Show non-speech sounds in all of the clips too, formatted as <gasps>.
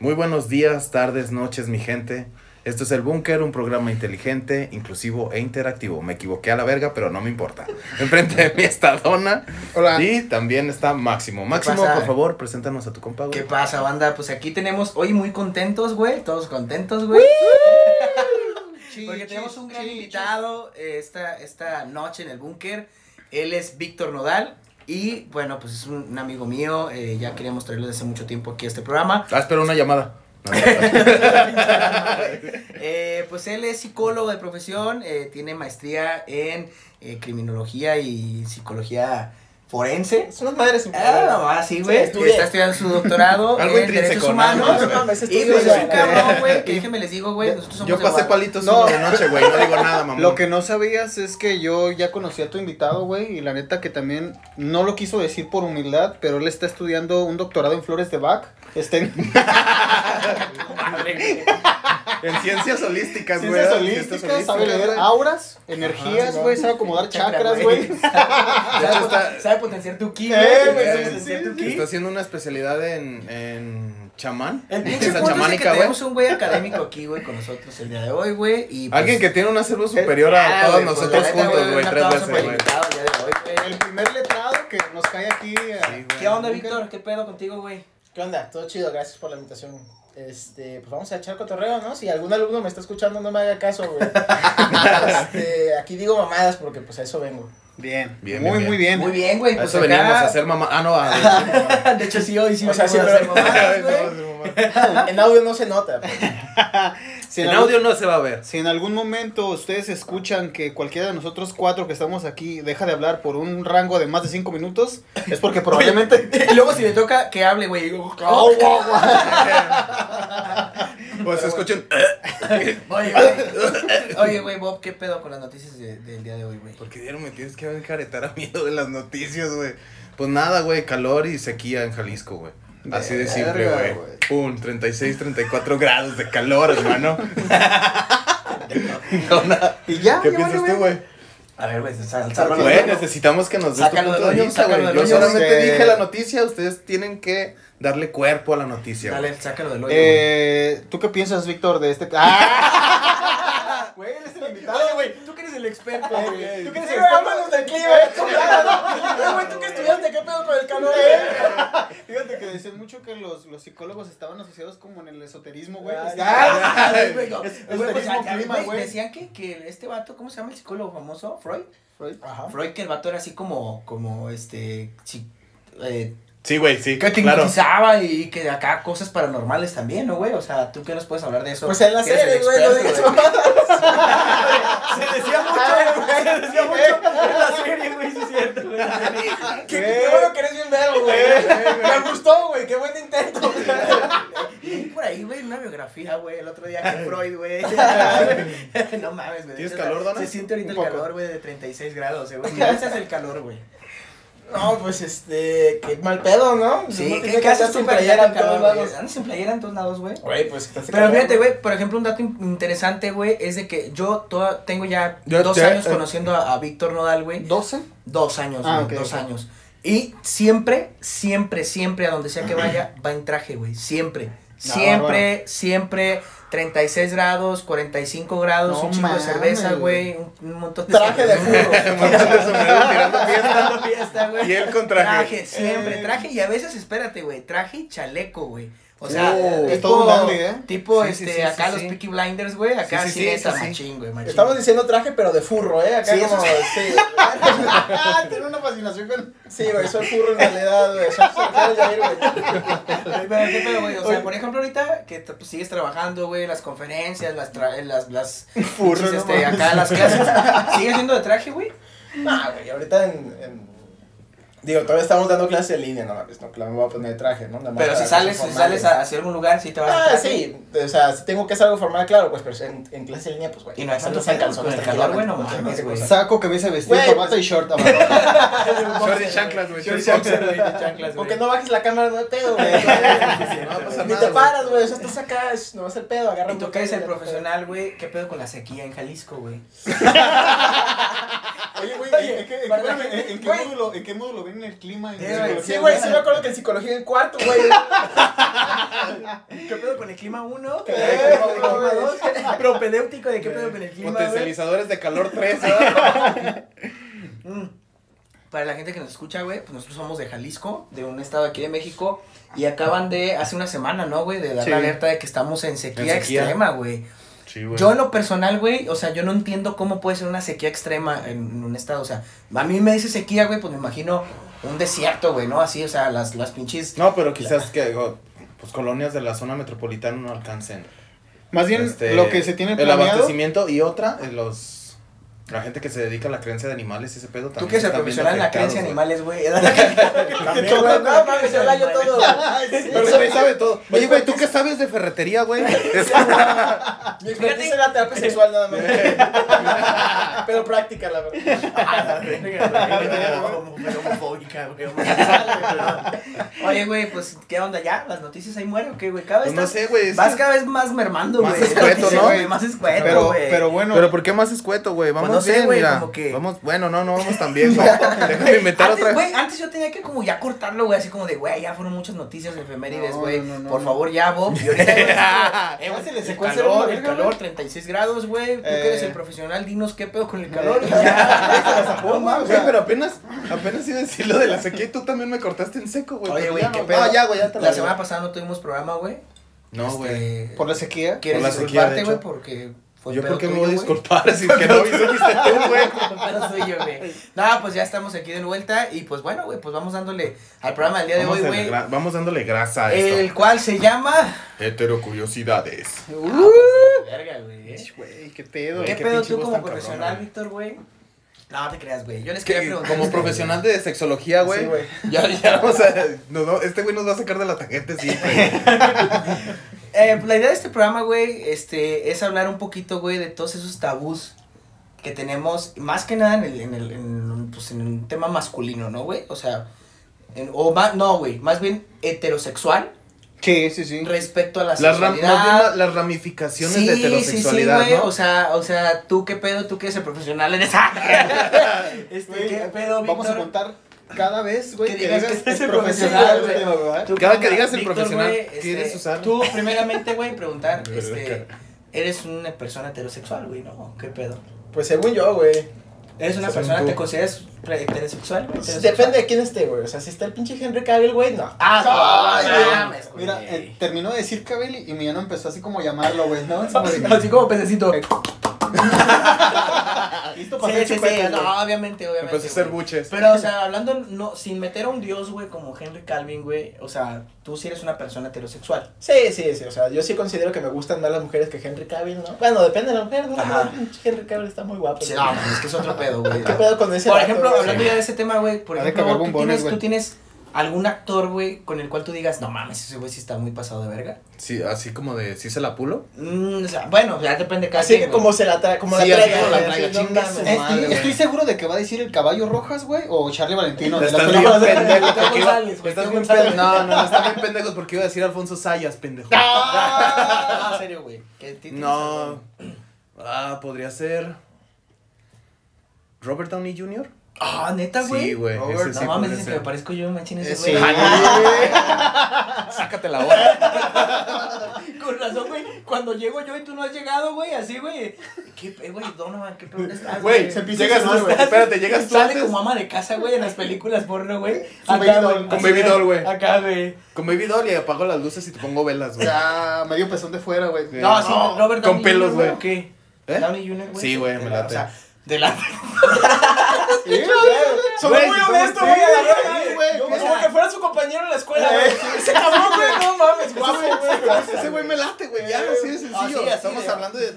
Muy buenos días, tardes, noches, mi gente. Esto es El Búnker, un programa inteligente, inclusivo e interactivo. Me equivoqué a la verga, pero no me importa. <laughs> Enfrente de mí está Donna. Hola. Y también está Máximo. Máximo, por favor, preséntanos a tu compa, güey. ¿Qué pasa, banda? Pues aquí tenemos, hoy muy contentos, güey, todos contentos, güey. Porque tenemos un gran invitado eh, esta, esta noche en el búnker. Él es Víctor Nodal. Y bueno, pues es un, un amigo mío. eh, ya queríamos traerlo desde hace mucho tiempo aquí a este programa. Ah, espera una llamada. <laughs> Eh, pues él es psicólogo de profesión. eh, tiene maestría en eh, criminología y psicología forense. Son las madres Ah, nomás, sí, güey. Está estudiando su doctorado <laughs> Algo en intrínseco, derechos humanos. No, no Y pues es un cabrón, güey, que déjenme les digo, güey, nosotros somos Yo pasé palitos No. de noche, güey. No digo nada, <laughs> mamá. Lo que no sabías es que yo ya conocí a tu invitado, güey, y la neta que también no lo quiso decir por humildad, pero él está estudiando un doctorado en flores de Bach. <laughs> Está en En ciencias holísticas, güey. ciencias holísticas, sabe leer auras, energías, güey, sabe acomodar Chakra, chakras, güey. <laughs> Sabe, potenciar tu ki, Eh, güey. ki. Está haciendo una especialidad en, en chamán. El <laughs> pinche punto es de que chamánica, güey. tenemos un güey académico aquí, güey, con nosotros el día de hoy, güey. y, pues, Alguien que tiene un acervo superior a todos pues, nosotros juntos, güey. Tres veces, güey. el primer letrado que nos cae aquí. güey. ¿Qué onda, Víctor? ¿Qué pedo contigo, güey? ¿Qué onda? Todo chido, gracias por la invitación. Este, pues vamos a echar cotorreo, ¿no? Si algún alumno me está escuchando, no me haga caso, güey. <laughs> Este, aquí digo mamadas porque pues a eso vengo. Bien, Bien, muy, bien, muy bien. Muy bien, güey. Pues eso acá- veníamos a hacer mamá. Ah, no, a <laughs> De hecho, sí, hoy sí O sea, sí, pero-. <laughs> <laughs> En audio no se nota. pues. Si En algún- audio no se va a ver. Si en algún momento ustedes escuchan que cualquiera de nosotros cuatro que estamos aquí deja de hablar por un rango de más de cinco minutos, es porque probablemente... Y luego si le toca que hable, güey. <laughs> Pues escuchen. <laughs> Oye, güey. Oye, güey, Bob, ¿qué pedo con las noticias de- del día de hoy, güey? ¿Por qué diario me tienes que encaretar a miedo de las noticias, güey? Pues nada, güey, calor y sequía en Jalisco, güey. Así de simple, güey. güey. Pum, 36, 34 grados de calor, hermano. <laughs> Y ya, ¿Qué ya piensas tú, güey? A ver, güey, sal, Güey, necesitamos que nos des tu punto de hoyo, vista, güey. Yo solamente dije la noticia, ustedes tienen que darle cuerpo a la noticia. Dale, sácalo del hoyo. Eh, ¿Tú qué piensas, Víctor, de este... <laughs> ¡Ah! Güey, él es el invitado. Güey, el experto, güey. Tú que eres Sí, el güey, experto. del clima. <laughs> Eh, güey, tú que estudiaste, ¿qué pedo con el calor? <laughs> Fíjate que decían mucho que los, los psicólogos estaban asociados como en el esoterismo, güey. Ah, Ah, <laughs> güey, Güey, pues, esoterismo clima, güey, güey. Decían que, que este vato, ¿cómo se llama el psicólogo famoso? Freud. Ajá. Freud, que el vato era así como, como este, sí, eh, Sí, güey, sí. que te claro. hipnotizaba y que acá cosas paranormales también, ¿no, güey? O sea, ¿tú qué nos puedes hablar de eso? Pues en la serie, güey, experto, digas güey. Se decía mucho, güey, se decía mucho en la serie, güey, sí es cierto, güey. Qué, qué bueno que eres bien verbo, güey. Me gustó, güey, qué buen intento. Y por ahí, güey, una biografía, güey, el otro día que <laughs> Freud, güey. <laughs> no mames, güey. ¿Tienes calor, Donna? Se siente ahorita el calor, güey, de 36 grados, eh, güey. ¿Qué haces el calor, güey? No, pues este, qué mal pedo, ¿no? Sí, ¿qué, que haces sin playera en todos lados. ¿Andas sin playera en todos lados, güey? Güey, pues Pero fíjate, güey, por ejemplo, un dato in- interesante, güey, es de que yo toda, tengo ya Yo dos te- años eh. conociendo a, a Víctor Nodal, güey. ¿12? Dos años, Ah, dos años. Y siempre, siempre, siempre, a donde sea que vaya, va en traje, güey. Siempre. No, Siempre, siempre, 36 grados, 45 grados, No un chingo de cerveza, güey. un, un montón de Traje de cerveza. furro. Un montón de sombreros tirando fiesta, güey. Y él con traje. Traje, siempre, Eh. traje y a veces, espérate, güey, traje y chaleco, güey. O sea, Oh, tipo, es todo un dandy, ¿eh? tipo, Sí, este, sí, acá sí, los sí. Peaky Blinders, güey, acá Sí, sí. machín, güey, machín. Estamos diciendo traje, pero de furro, ¿eh? Acá Sí, como, eso sí. <laughs> Tiene una fascinación con... Sí, güey, soy furro en realidad, güey. Soy Jair, güey. Pero, ¿qué pedo, güey? O sea, por ejemplo, ahorita que pues, sigues trabajando, güey, las conferencias, las, tra- las, las, Furro, no este, mames. acá las clases, ¿sigues siendo de traje, güey? Nah, güey, ahorita en, en- Digo, todavía estamos dando clases en línea, no mames, no, claro, me voy a poner traje, ¿no? Nada más Pero si sales, si sales a- hacia algún lugar, sí te vas a Ah, sí, o sea, si tengo que hacer algo formal, claro, pues, pero en, en clase en línea, pues, güey. Y no hay tanto calzones el calor, güey, no tranquilamente, mames, güey. Saco, camisa, vestido, corbata y short abajo. <laughs> Short y chanclas, güey. Short y short y chanclas, güey. Aunque no bajes la cámara, no hay pedo, güey. <laughs> No va a pasar Ni te paras, güey, o sea, estás acá, no va a ser pedo, agarra Y tú que eres el profesional, güey, ¿qué pedo con la sequía en Jalisco, güey? <laughs> Oye, güey, Oye, ¿en, qué- la en- qué módulo, ¿en qué el clima? en Eh, psicología, Sí, güey, sí me acuerdo que en psicología en cuarto, güey. ¿Qué pedo con el clima 1? ¿Qué Eh, pedo con el clima güey. 2? Propedéutico de qué pedo con el clima? Potencializadores de calor 3. <laughs> Mm. Para la gente que nos escucha, güey, pues nosotros somos de Jalisco, de un estado aquí de México, y acaban de, hace una semana, ¿no, güey? De dar Sí. la alerta de que estamos en sequía, En sequía. extrema, güey. Sí, güey. Yo en lo personal, güey, o sea, yo no entiendo cómo puede ser una sequía extrema en, en un estado, o sea, a mí me dice sequía, güey, pues me imagino un desierto, güey, ¿no? Así, o sea, las, las pinches... No, pero quizás que oh, pues colonias de la zona metropolitana no alcancen. Más bien, este, lo que se tiene El abastecimiento y otra, eh, los la gente que se dedica a la creencia de animales y ese pedo también. Tú que viendo profesional en la creencia de güey. animales, güey. <laughs> También, güey, no mames, se yo todo. Pero güey sabe todo. Oye, güey, ¿tú qué sabes de ferretería, güey? <laughs> Mi expertise era terapia sexual nada más. <laughs> Pero práctica, la verdad. homofóbica, güey. Oye, güey, pues, ¿qué onda ya? ¿Las noticias ahí mueren o qué, güey? Cada vez Pues no sé, güey. Vas que- cada vez más mermando, Más güey. escueto, Sí, ¿no? Más escueto, pero, güey. pero bueno. Pero ¿por qué más escueto, güey? Vamos Pues no sé, güey, mira. como que- Vamos, bueno, no, no vamos tan bien, <laughs> güey. Déjame inventar antes, otra. güey, antes yo tenía que como ya cortarlo, güey, así como de, güey, ya fueron muchas noticias efemérides, güey. no, no, no, Por no. favor, ya, Bob. <laughs> Y ahorita, <laughs> eh, güey, se le el calor, el calor, güey. 36 grados, güey. Tú que eres Eh. el profesional, dinos qué pedo con el calor. Eh. ya. No mames, Güey, pero apenas, apenas iba a decir lo de la sequía y tú también me cortaste en seco, güey. Oye, güey, ya qué pedo. No, ya, güey, ya te La semana pasada no tuvimos programa, güey. No, güey. Este, Por la sequía. ¿Quieres por la sequía, disculparte, de güey? hecho. Porque fue Yo pedo por qué me voy a disculpar <laughs> si que no fuiste tú, güey. No, pues ya estamos aquí de vuelta y pues bueno, güey, pues vamos dándole al programa del día de hoy, güey. vamos dándole grasa a esto. El cual se llama... Heterocuriosidades. Uh, verga, güey. Güey, qué pedo. ¿Qué qué pedo tú como profesional. Víctor, güey? No, te creas, güey. Yo les Que quería preguntar. como profesional de sexología, güey. Sí, güey. ya, ya, vamos a. nos va- este güey nos va a sacar de la tangente siempre. <laughs> Eh, pues, la idea de este programa, güey, este, es hablar un poquito, güey, de todos esos tabús que tenemos, más que nada en el, en el, en, pues, en un tema masculino, ¿no, güey? O sea, en- o más, no, güey, más bien heterosexual Sí, sí, sí. respecto a la Las, ram- sexualidad. más bien la- las ramificaciones de heterosexualidad, güey, ¿no? o sea, o sea, tú qué pedo, tú que eres el profesional en esa. <laughs> este, Güey, ¿qué pedo, Vamos a contar cada vez, güey, Que que, digas que el profesional, güey. Cada que digas el Víctor, profesional, ¿quieres este, usar? Tú, primeramente, güey, preguntar, <laughs> este, eres una persona heterosexual, güey, ¿no? ¿Qué pedo? Pues según yo, güey. ¿Eres una Según persona, tú. te consideras güey? Pues. Depende de quién esté, güey. O sea, si está el pinche Henry Cavill, güey, no. Ah, no, güey. mames, güey. Mira, eh, terminó de decir Cabel y mi no empezó así como a llamarlo, güey, ¿no? <laughs> Así como de- Así como pececito. <laughs> Listo para Sí, sí, no, obviamente, obviamente. Empezó a hacer buches. Pero, o sea, hablando, no, sin meter a un dios, güey, como Henry Calvin, güey, o sea, tú sí eres una persona heterosexual. Sí, sí, sí. O sea, yo sí considero que me gustan más las mujeres que Henry Cavill, ¿no? Bueno, depende de la mujer, ¿no? Ajá. Henry Cavill está muy guapo. Sí, no, es que es otro pedo, güey. ¿Qué pedo con ese Por vato, ejemplo, hablando ya de ese tema, güey, por ejemplo, ¿tú bombones, tienes, tú tienes algún actor, güey, con el cual tú digas, no mames, ese güey sí está muy pasado de verga? Sí, así como de, ¿sí se la pulo? Mm, o sea, bueno, ya depende de cada Así quien, que como se la trae, como Sí, la así traiga. como la no chinga su Estoy, madre, güey. estoy seguro de que va a decir el caballo rojas, güey, o Charlie Valentino. Estás bien películas de- pendejo. Teo porque iba- González, güey, Estás Teo bien González. pendejo. No, no, no, están bien pendejos porque iba a decir Alfonso Sayas, pendejo. Ah, <laughs> en serio, güey. ¿Qué títulos No. Ah, podría ser. ¿Robert Downey Jr.? Ah, neta, güey. Sí, güey. Robert, no sí mames, dicen que me parezco yo, machín ese güey. sí. <laughs> Sácate la hora. <laughs> Con razón, güey. Cuando llego yo y tú no has llegado, güey, así, güey. ¿Qué, pe- güey, Donovan, qué peor estás, Güey, se empieza llegas tú, güey. espérate, llegas tú Sale como ama de casa, güey, en las películas porno, güey. Con Baby güey, Doll. Con Baby Doll, güey. Acá, güey. Con Baby Doll y apago las luces y te pongo velas, güey. Ya, medio pezón de fuera, güey. No, sí, No, Robert con pelos, Jr., güey. ¿o ¿Qué? ¿Eh? Downey Jr., güey. Sí, güey, me late. O sea, de la... Sí, Son muy honestos, güey, Como que fuera su compañero en la escuela, güey. Ese cabrón, güey, no mames, guapo, güey. Ese güey me late, güey. Ya, así de Ah, sencillo. sí, así Estamos hablando de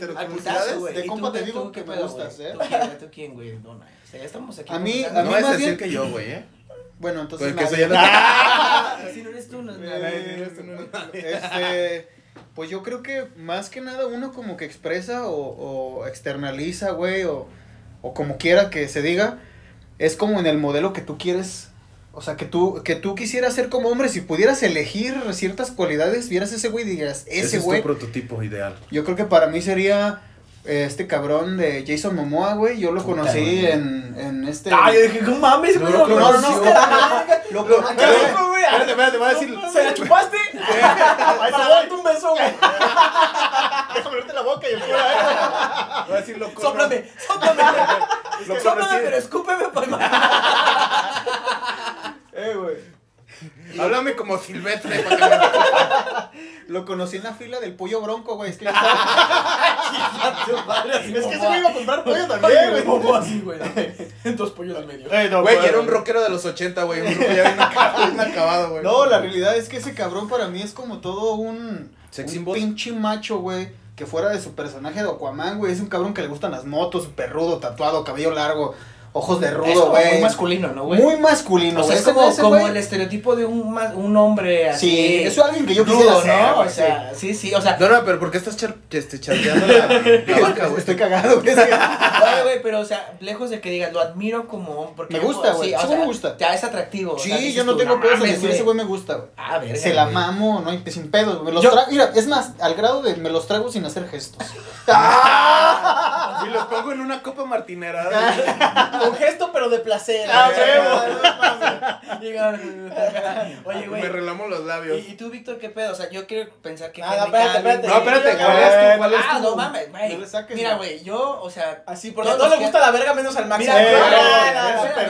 güey. De ¿Y compa tú, te tú, digo qué que me gustas, güey? ¿eh? ¿Tú quién, güey? ¿Tú? Dona. O sea, ya estamos aquí. A mí- a No mí vas a más decir bien- que yo, güey, ¿eh? Bueno, entonces. Porque eso nadie. ya lo. <laughs> Si no eres tú, no es Eh, nada. <laughs> Este, pues yo creo que más que nada uno como que expresa o, o externaliza, güey, o, o como quiera que se diga, es como en el modelo que tú quieres, o sea, que tú, que tú quisieras ser como hombre, si pudieras elegir ciertas cualidades, vieras ese güey y digas, Ese ese es güey, tu prototipo ideal. yo creo que para mí sería este cabrón de Jason Momoa, güey, yo lo Puta, conocí güey. en, en este... Ay, yo dije, no mames, güey. No, lo no, no, no. <laughs> Lo Qué conocí, güey. Espérate, espérate, voy a decir... ¿Se la chupaste? <laughs> Para darte un beso, güey. <laughs> Déjame verte la boca y el culo a Voy a decir lo Sóplame, sóplame. Lo conocí. pero escúpeme, pues. <laughs> Eh, güey. Háblame como Silvestre para que me Lo conocí en la fila del pollo bronco, güey. Es que, <laughs> es es que se me iba a comprar pollo también, güey. Como así, güey. Dos pollos en medio. Eh, no, Güey, pues, era un rockero de los 80, güey. Un grupo ya bien acabado, güey. No, la realidad es que ese cabrón para mí es como todo un, un pinche macho, güey. Que fuera de su personaje de Aquaman, güey. Es un cabrón que le gustan las motos, súper rudo, tatuado, cabello largo, ojos de rudo, güey. muy masculino, ¿no, güey? Muy masculino, O sea, es como, ese como güey- el estereotipo de un, ma- un hombre así. Sí, eso es alguien que yo rudo, quisiera ser, ¿no? güey, O sea, sí, sí, o sea. No, no, pero ¿por qué estás char este, charteando la, la <laughs> vaca, güey? Estoy cagado, güey. <laughs> Oye, güey, pero, o sea, lejos de que digas, lo admiro como hombre. Porque Me gusta, güey, sí, o sea, me gusta. Ya es atractivo. o sea, Sí, yo no tú, tengo pedos en decir, ese güey me gusta, güey. Ah, verga. Se la mamo, no hay sin pedos. Me los Yo- tra- Mira, es más, al grado de me los traigo sin hacer gestos. <laughs> Y los pongo en una copa martinera. Un gesto, pero de placer. Ah, <laughs> güey. Llega- Oye, Me güey. relamo los labios. ¿Y, y tú, Víctor, qué pedo? O sea, yo quiero pensar que. Ah, no, espérate, espérate. No, espérate, ¿cuál es tu, ya. cuál es Ah, no mames, güey. No le saques, Mira, güey, yo, o sea. Así, porque a todos les gusta la verga menos al máximo. Mira,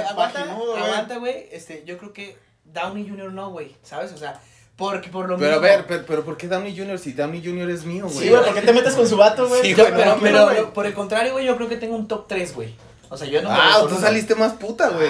aguanta, güey. aguanta, güey. Este, yo creo que Downey Jr. no, güey, ¿sabes? O sea, porque por lo Pero a mismo. ver, pero, pero ¿por qué Downey Jr. si Downey Jr. es mío, güey? Sí, güey, ¿por qué te metes con su vato, güey? Sí, pero, pero, por el contrario, güey, yo creo que tengo un top 3, güey. O sea, yo no me Ah, tú saliste más puta, güey.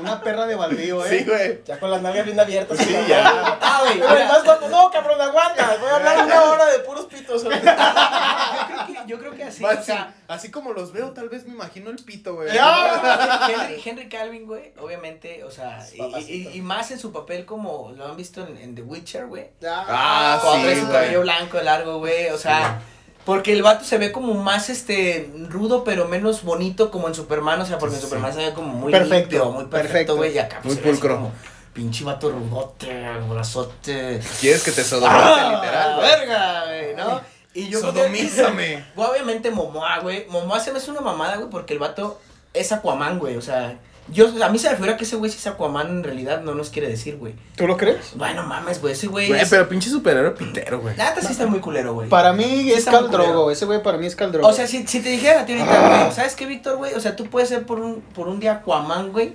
Una perra de baldío, eh. Sí, güey. Ya con las nalgas bien abiertas. Sí, güey. ya. Ah, güey, Pero cuando- no, cabrón, aguanta. Voy a hablar una hora de puros pitos. <laughs> yo creo que, yo creo que así, Va, o sea, así como los veo, tal vez me imagino el pito, güey. <laughs> Henry, Henry Calvin, güey, obviamente, o sea, y, y- y más en su papel como lo han visto en, en The Witcher, güey. Ah, Cuando sí, su cabello blanco, largo, güey, o sea, porque el vato se ve como más, este, rudo, pero menos bonito como en Superman, o sea, porque en Sí. Superman se ve como muy Perfecto, limpio, muy perfecto, güey, y acá pues, Muy se ve así pulcro. como pinche vato rudote, brazote. ¿Quieres que te ¡Ah, literal, güey? verga, güey, ¿no? Y yo creo que- Sodomízame. <laughs> Obviamente Momoa, güey. Momoa se me hace una mamada, güey, porque el vato es Aquaman, güey. O sea, yo, a mí se me figura que ese güey sí es Aquaman en realidad, no nos quiere decir, güey. ¿Tú lo crees? Bueno, mames, güey, ese güey. Güey, es- pero pinche superhéroe pitero, güey. Neta sí está muy culero, güey. Para mí Sí es está muy Cal Drogo. culero. Ese güey para mí es Cal Drogo. O sea, si, si te dijeran a ti ahorita, güey, ¿sabes qué, Víctor, güey? O sea, tú puedes ser por un, por un día Aquaman, güey,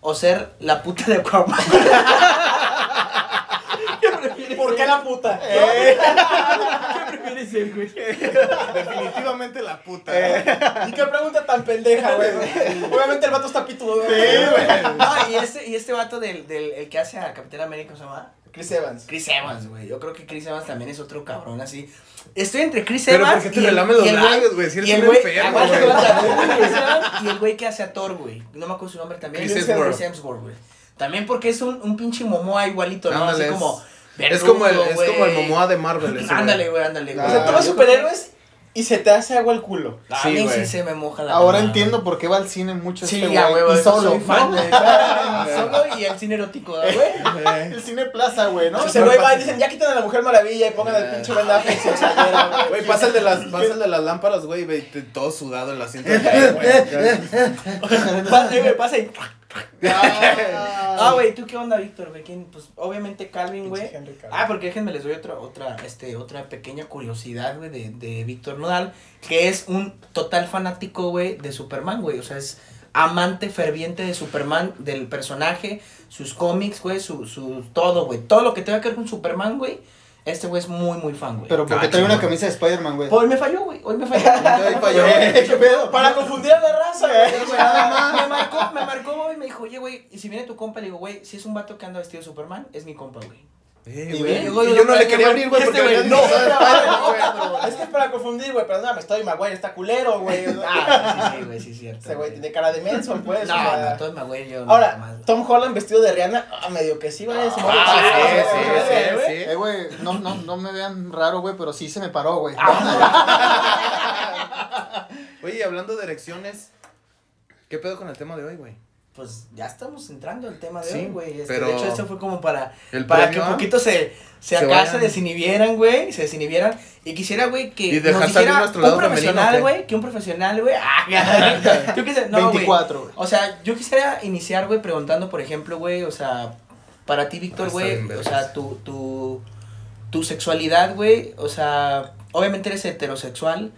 o ser la puta de Aquaman. <laughs> ¿Qué prefieres? ¿Por qué la puta? ¿Qué prefieres ser, güey? Definitivamente la puta. ¿Y qué pregunta tan pendeja, güey? Obviamente el vato está pitudo. güey. No, y este, y este vato del, del el que hace a Capitán América, ¿cómo se llama? Chris Evans. Chris Evans, güey. Yo creo que Chris Evans también es otro cabrón así. Estoy entre Chris Pero Evans. ¿por qué te y los güey- labios, güey? Si eres un güey- enfermo, güey. y el güey que hace a Thor, güey. No me acuerdo su nombre también. Chris Chris Hemsworth. Güey. También porque es un, un pinche Momoa igualito, ¿no? Así es- Es como el, es como el. Momoa de Marvel. <laughs> ese. Ándale, güey, ándale, güey. O sea, Yo superhéroes y se te hace agua el culo. creo- A Sí, mí sí güey. se me moja la Ahora entiendo por qué va al cine mucho Sí, este güey. güey, y solo, soy fan. <laughs> <laughs> Solo y el cine erótico, güey. El cine plaza, güey, ¿no? Ese güey va y dicen, ya quiten a la Mujer Maravilla y pongan al pinche Ben Affleck güey. Güey, pasa el de las, pasa el de las lámparas, güey, todo sudado en güey. Pasa, güey, pasa y. Ah, Ah, güey, ¿tú qué onda, Víctor, güey? Pues obviamente Calvin, güey. Ah, porque déjenme les doy otra, otra, este, otra pequeña curiosidad, güey, de, de Víctor Nodal, que es un total fanático, güey, de Superman, güey. O sea, es amante ferviente de Superman, del personaje, sus cómics, güey, su, su, todo, güey. Todo lo que tenga que ver con Superman, güey. Este güey es muy, muy fan, güey. Pero porque Ah, trae una camisa de Spider-Man, güey. Hoy me falló, güey. Hoy me falló. <laughs> Ahí falló. ¿Qué pedo? Para confundir a la raza, <laughs> güey. Nada más. Me marcó, me marcó, güey, me dijo, oye, güey, y si viene tu compa, le digo, güey, si es un vato que anda vestido de Superman, es mi compa, güey. Eh, Y güey, güey, y yo no le quería abrir, güey, este porque güey, no, cabrón. <laughs> <laughs> Es que es para confundir, güey. Perdóname, estoy Maguire, está culero, güey. <laughs> Ah, sí, sí, güey, sí, es cierto. Ese güey tiene cara de menso, pues. No, no, todo es güey, yo Ahora. Tom Holland vestido de Rihanna, ah, medio que sí, güey. Ah, sí, sí, sí, sí. Eh, güey, no, no, no me vean raro, güey, pero sí se me paró, güey. Oye, y hablando de erecciones, ¿qué pedo con el tema de hoy, güey? Pues ya estamos entrando al tema de Sí, hoy, güey. Este, De hecho, esto fue como para, El para que un a- poquito se, se, Se acá vayan. se desinhibieran, güey, se desinhibieran. Y quisiera, güey, que Y nos dijera nuestro un lado profesional, güey, que un profesional, güey. Ah, <laughs> yo quisiera, no, güey. 24, güey. O sea, yo quisiera iniciar, güey, preguntando, por ejemplo, güey, o sea, para ti, Víctor, Ah, güey, o sea, tu, tu, tu sexualidad, güey, o sea, obviamente eres heterosexual,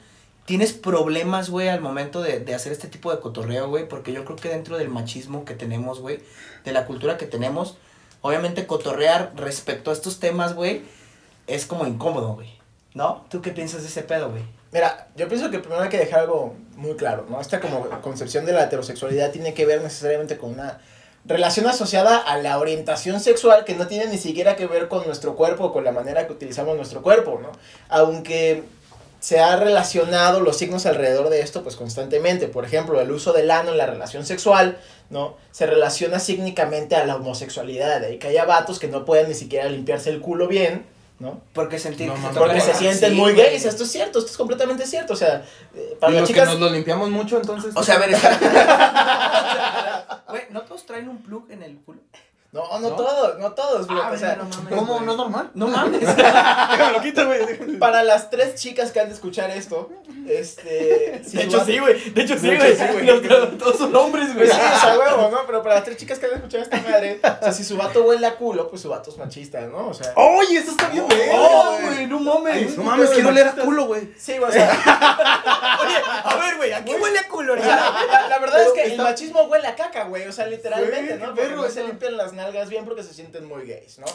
tienes problemas, güey, al momento de, de hacer este tipo de cotorreo, güey, porque yo creo que dentro del machismo que tenemos, güey, de la cultura que tenemos, obviamente cotorrear respecto a estos temas, güey, es como incómodo, güey, ¿no? ¿Tú qué piensas de ese pedo, güey? Mira, yo pienso que primero hay que dejar algo muy claro, ¿no? Esta como concepción de la heterosexualidad tiene que ver necesariamente con una relación asociada a la orientación sexual que no tiene ni siquiera que ver con nuestro cuerpo o con la manera que utilizamos nuestro cuerpo, ¿no? Aunque se ha relacionado los signos alrededor de esto pues constantemente. Por ejemplo, el uso del ano en la relación sexual, ¿no? Se relaciona cínicamente a la homosexualidad. De ahí que haya vatos que no pueden ni siquiera limpiarse el culo bien, ¿no? Porque sentir... No, que mames. te Porque toca- se sienten Sí, muy güey. gays. Esto es cierto, esto es completamente cierto. O sea, eh, para y las los chicas... que nos lo limpiamos mucho, entonces. O sea, a ver, está- <laughs> Güey, ¿no todos traen un plug en el culo? No, no, ¿No? todos, no todos, bro. Ah, o sea, no mames, ¿Cómo? güey. ¿No es normal? No <laughs> mames. Déjame lo quito, güey. para las tres chicas que han de escuchar esto, este... si De hecho, sí, güey. De hecho, sí, De güey. hecho, sí, güey. Los que- Todos son hombres, güey. Pues sí, o sea, <laughs> huevo, ¿no? Pero para las tres chicas que han de escuchar esta madre, o sea, si su vato huele a culo, pues su vato es machista, ¿no? O sea... ¡Oye, eso está bien, Oh, güey! güey, no mames. No mames, quiero leer a culo, güey. Sí, güey, o sea, <laughs> Oye, a ver, güey, ¿a qué huele a culo la, la verdad es que el machismo huele a caca, güey, o sea, literalmente, Güey, ¿no? Porque se limpian las nalgas bien porque se sienten muy gays, ¿no?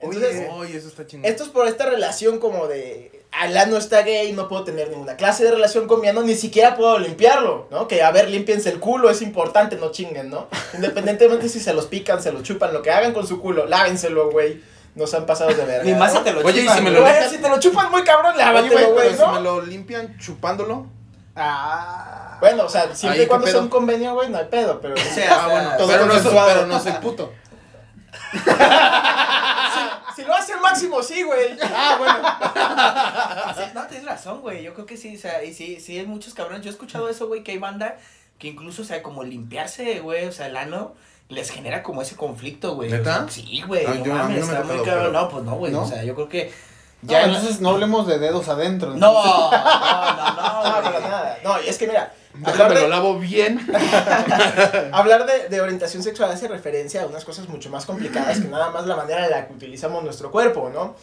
Entonces, Oye, oye, eso está chingón. Esto es por esta relación como de, al ano está gay, no puedo tener ninguna clase de relación con mi ano, ni siquiera puedo limpiarlo, ¿no? Que a ver, límpiense el culo, es importante, no chinguen, ¿no? Independientemente si se los pican, se los chupan, lo que hagan con su culo, lávenselo, güey. No se han pasado de verga. Ni más si te lo Oye, y chupan, si me güey. lo- Güey, si te lo chupan muy cabrón, lávatelo, güey, güey, pero si me lo limpian chupándolo. Ah. Bueno, o sea, siempre y cuando ¿qué sea un convenio, güey, no hay pedo, pero... O sea, Ah, bueno, todo pero no, pero no soy puto. Si lo hace el máximo, sí, güey. Ah, bueno. Sí, no, tienes razón, güey. Yo creo que sí, o sea, y sí, sí hay muchos cabrones. Yo he escuchado eso, güey, que hay banda que incluso, o sea, como limpiarse, güey, o sea, el ano les genera como ese conflicto, güey. ¿Neta? O sea, sí, güey. Ah, no yo- a mí mames, no me ha está muy pero- No, pues no, güey. ¿No? O sea, yo creo que Ya, entonces no hablemos de dedos adentro. No, entonces. no, no, no, No, para nada. No, y es que mira, hablar de- lo lavo bien. <laughs> Hablar de, de orientación sexual hace referencia a unas cosas mucho más complicadas que nada más la manera en la que utilizamos nuestro cuerpo, ¿no?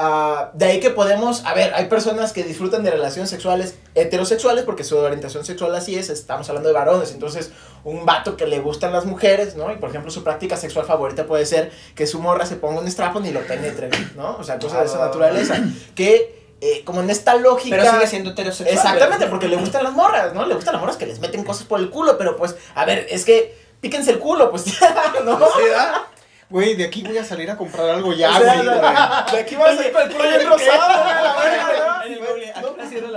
Ah, de ahí que podemos, a ver, hay personas que disfrutan de relaciones sexuales heterosexuales porque su orientación sexual así es, estamos hablando de varones, entonces un vato que le gustan las mujeres, ¿no? Y por ejemplo su práctica sexual favorita puede ser que su morra se ponga un strapon y lo penetre, ¿no? O sea, cosas de esa Ah. naturaleza, que eh, como en esta lógica... Pero sigue siendo heterosexual. Exactamente, porque le gustan las morras, ¿no? Le gustan las morras que les meten cosas por el culo, pero pues, a ver, es que píquense el culo, pues, <laughs> ¿no? ¿verdad? Güey, de aquí voy a salir a comprar algo ya, O sea, güey. de aquí vas a ir con el culo bien rosado, güey,